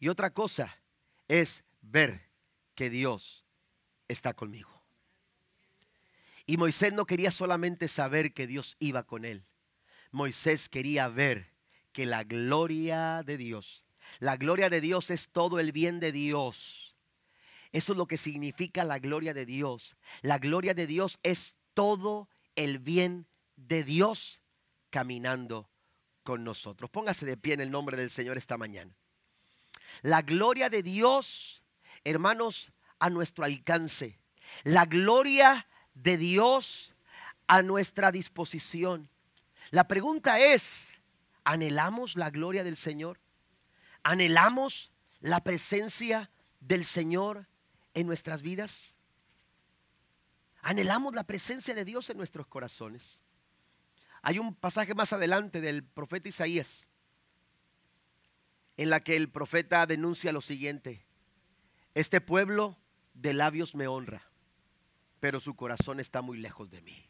y otra cosa es ver que Dios está conmigo. Y Moisés no quería solamente saber que Dios iba con él. Moisés quería ver que la gloria de Dios, la gloria de Dios es todo el bien de Dios. Eso es lo que significa la gloria de Dios. La gloria de Dios es todo el bien de Dios caminando con nosotros. Póngase de pie en el nombre del Señor esta mañana. La gloria de Dios, hermanos, a nuestro alcance. La gloria de Dios a nuestra disposición. La pregunta es, ¿anhelamos la gloria del Señor? ¿Anhelamos la presencia del Señor en nuestras vidas? ¿Anhelamos la presencia de Dios en nuestros corazones? Hay un pasaje más adelante del profeta Isaías en la que el profeta denuncia lo siguiente. Este pueblo de labios me honra, pero su corazón está muy lejos de mí.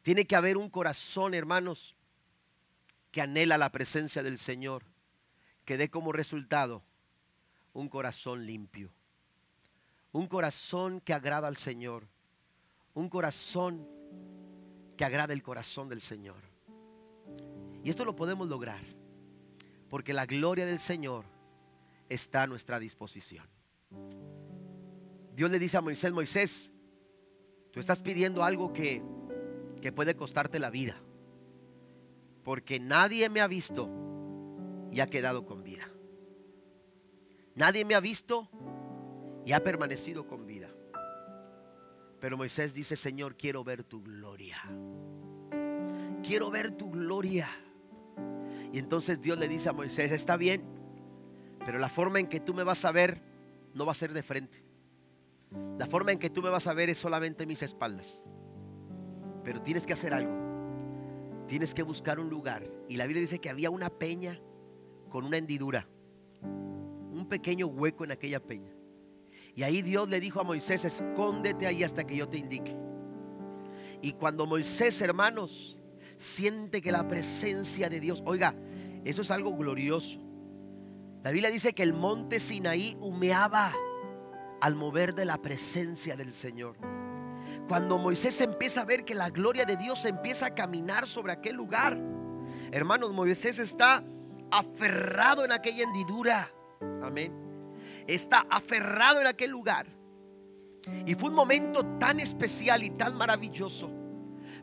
Tiene que haber un corazón, hermanos, que anhela la presencia del Señor, que dé como resultado un corazón limpio, un corazón que agrada al Señor, un corazón que agrada el corazón del Señor. Y esto lo podemos lograr porque la gloria del Señor está a nuestra disposición. Dios le dice a Moisés, Moisés, tú estás pidiendo algo que, que puede costarte la vida, porque nadie me ha visto y ha quedado con vida. Nadie me ha visto y ha permanecido con vida. Pero Moisés dice, Señor, quiero ver tu gloria. Quiero ver tu gloria. Y entonces Dios le dice a Moisés, está bien, pero la forma en que tú me vas a ver no va a ser de frente. La forma en que tú me vas a ver es solamente mis espaldas. Pero tienes que hacer algo. Tienes que buscar un lugar. Y la Biblia dice que había una peña con una hendidura. Un pequeño hueco en aquella peña. Y ahí Dios le dijo a Moisés, escóndete ahí hasta que yo te indique. Y cuando Moisés, hermanos, siente que la presencia de Dios, oiga, eso es algo glorioso. La Biblia dice que el monte Sinaí humeaba al mover de la presencia del Señor. cuando Moisés empieza a ver que la gloria de Dios empieza a caminar sobre aquel lugar, hermanos, Moisés está aferrado en aquella hendidura. Amén. Está aferrado en aquel lugar. Y fue un momento tan especial y tan maravilloso.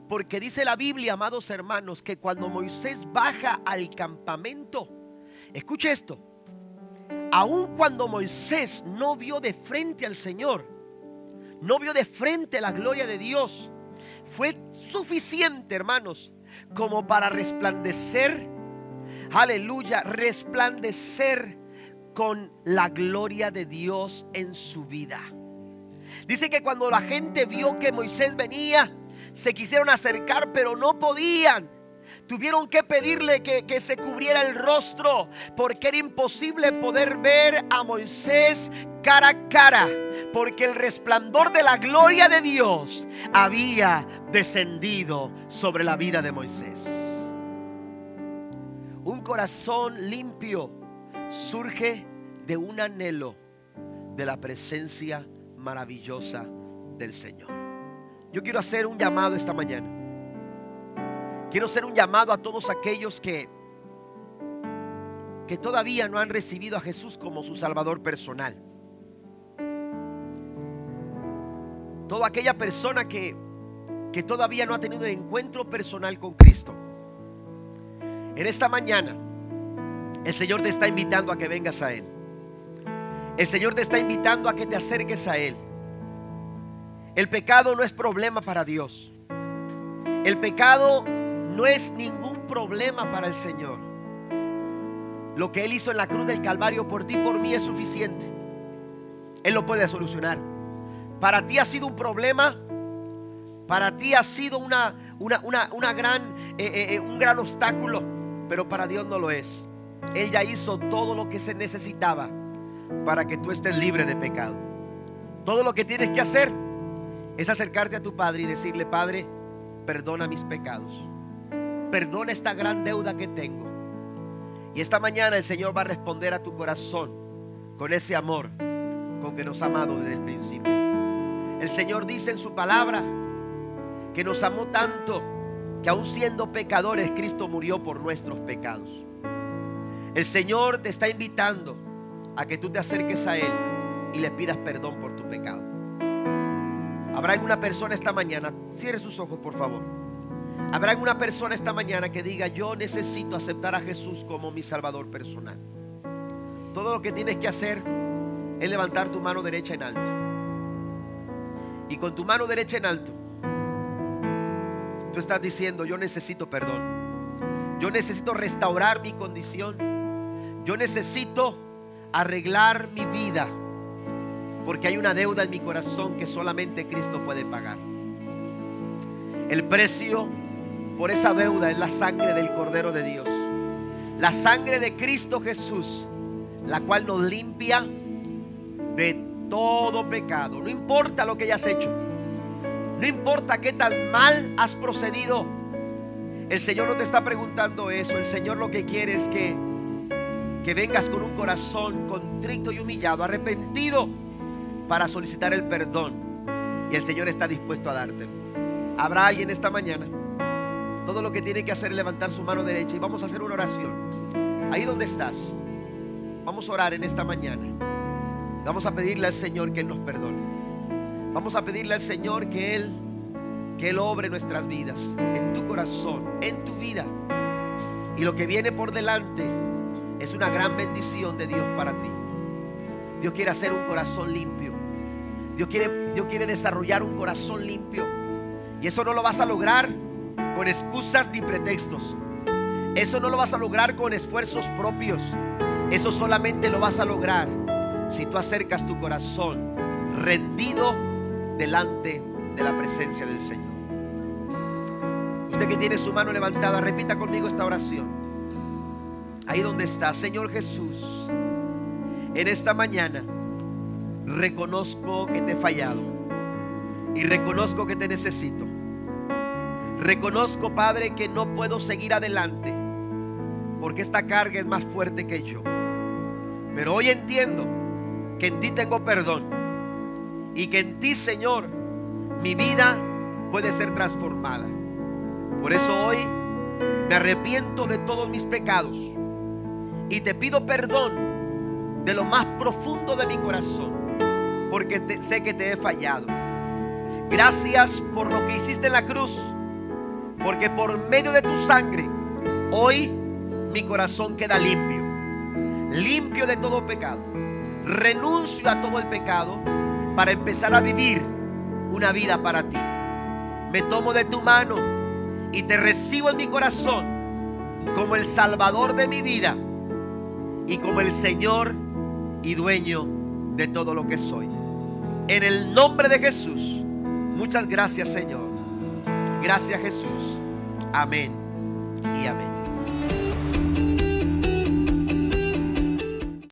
Porque dice la Biblia, amados hermanos, que cuando Moisés baja al campamento, escuche esto, aun cuando Moisés no vio de frente al Señor, no vio de frente la gloria de Dios, fue suficiente, hermanos, como para resplandecer, aleluya, resplandecer con la gloria de Dios en su vida. Dice que cuando la gente vio que Moisés venía, se quisieron acercar, pero no podían. Tuvieron que pedirle que, que, se cubriera el rostro porque era imposible poder ver a Moisés cara a cara, porque el resplandor de la gloria de Dios había descendido sobre la vida de Moisés. Un corazón limpio surge de un anhelo de la presencia maravillosa del Señor. Yo quiero hacer un llamado esta mañana. Quiero hacer un llamado a todos aquellos que que todavía no han recibido a Jesús como su Salvador personal. Toda aquella persona que, que todavía no ha tenido el encuentro personal con Cristo. En esta mañana, el Señor te está invitando a que vengas a Él. El Señor te está invitando a que te acerques a Él. El pecado no es problema para Dios. El pecado no es ningún problema para el Señor. Lo que Él hizo en la cruz del Calvario por ti, por mí es suficiente. Él lo puede solucionar. Para ti ha sido un problema. Para ti ha sido una, una, una, gran, eh, eh, un gran obstáculo. Pero para Dios no lo es. Él ya hizo todo lo que se necesitaba para que tú estés libre de pecado. Todo lo que tienes que hacer es acercarte a tu Padre y decirle, Padre, perdona mis pecados. Perdona esta gran deuda que tengo. Y esta mañana el Señor va a responder a tu corazón con ese amor con que nos ha amado desde el principio. El Señor dice en su palabra que nos amó tanto que aun siendo pecadores, Cristo murió por nuestros pecados. El Señor te está invitando a que tú te acerques a Él y le pidas perdón por tu pecado. Habrá alguna persona esta mañana, cierre sus ojos por favor. Habrá alguna persona esta mañana que diga, yo necesito aceptar a Jesús como mi Salvador personal. Todo lo que tienes que hacer es levantar tu mano derecha en alto. Y con tu mano derecha en alto, tú estás diciendo, yo necesito perdón. Yo necesito restaurar mi condición. Yo necesito arreglar mi vida. Porque hay una deuda en mi corazón que solamente Cristo puede pagar. El precio por esa deuda es la sangre del Cordero de Dios. La sangre de Cristo Jesús, la cual nos limpia de todo pecado. No importa lo que hayas hecho. No importa qué tan mal has procedido. El Señor no te está preguntando eso. El Señor lo que quiere es que, que vengas con un corazón contrito y humillado, arrepentido, para solicitar el perdón. Y el Señor está dispuesto a dártelo. Habrá alguien esta mañana. Todo lo que tiene que hacer es levantar su mano derecha y vamos a hacer una oración. Ahí donde estás. Vamos a orar en esta mañana. Vamos a pedirle al Señor que Él nos perdone. Vamos a pedirle al Señor que Él, que Él obre nuestras vidas, en tu corazón, en tu vida. Y lo que viene por delante es una gran bendición de Dios para ti. Dios quiere hacer un corazón limpio. Dios quiere, Dios quiere desarrollar un corazón limpio. Y eso no lo vas a lograr con excusas ni pretextos. Eso no lo vas a lograr con esfuerzos propios. Eso solamente lo vas a lograr si tú acercas tu corazón rendido delante de la presencia del Señor. Usted que tiene su mano levantada, repita conmigo esta oración. Ahí donde está, Señor Jesús, en esta mañana reconozco que te he fallado y reconozco que te necesito. Reconozco, Padre, que no puedo seguir adelante porque esta carga es más fuerte que yo. Pero hoy entiendo que en ti tengo perdón y que en ti, Señor, mi vida puede ser transformada. Por eso hoy me arrepiento de todos mis pecados y te pido perdón de lo más profundo de mi corazón, porque sé que te he fallado. Gracias por lo que hiciste en la cruz, porque por medio de tu sangre, hoy mi corazón queda limpio, limpio de todo pecado. Renuncio a todo el pecado para empezar a vivir una vida para ti. Me tomo de tu mano y te recibo en mi corazón como el Salvador de mi vida y como el Señor y dueño de todo lo que soy. En el nombre de Jesús, muchas gracias Señor. Gracias Jesús. Amén y amén.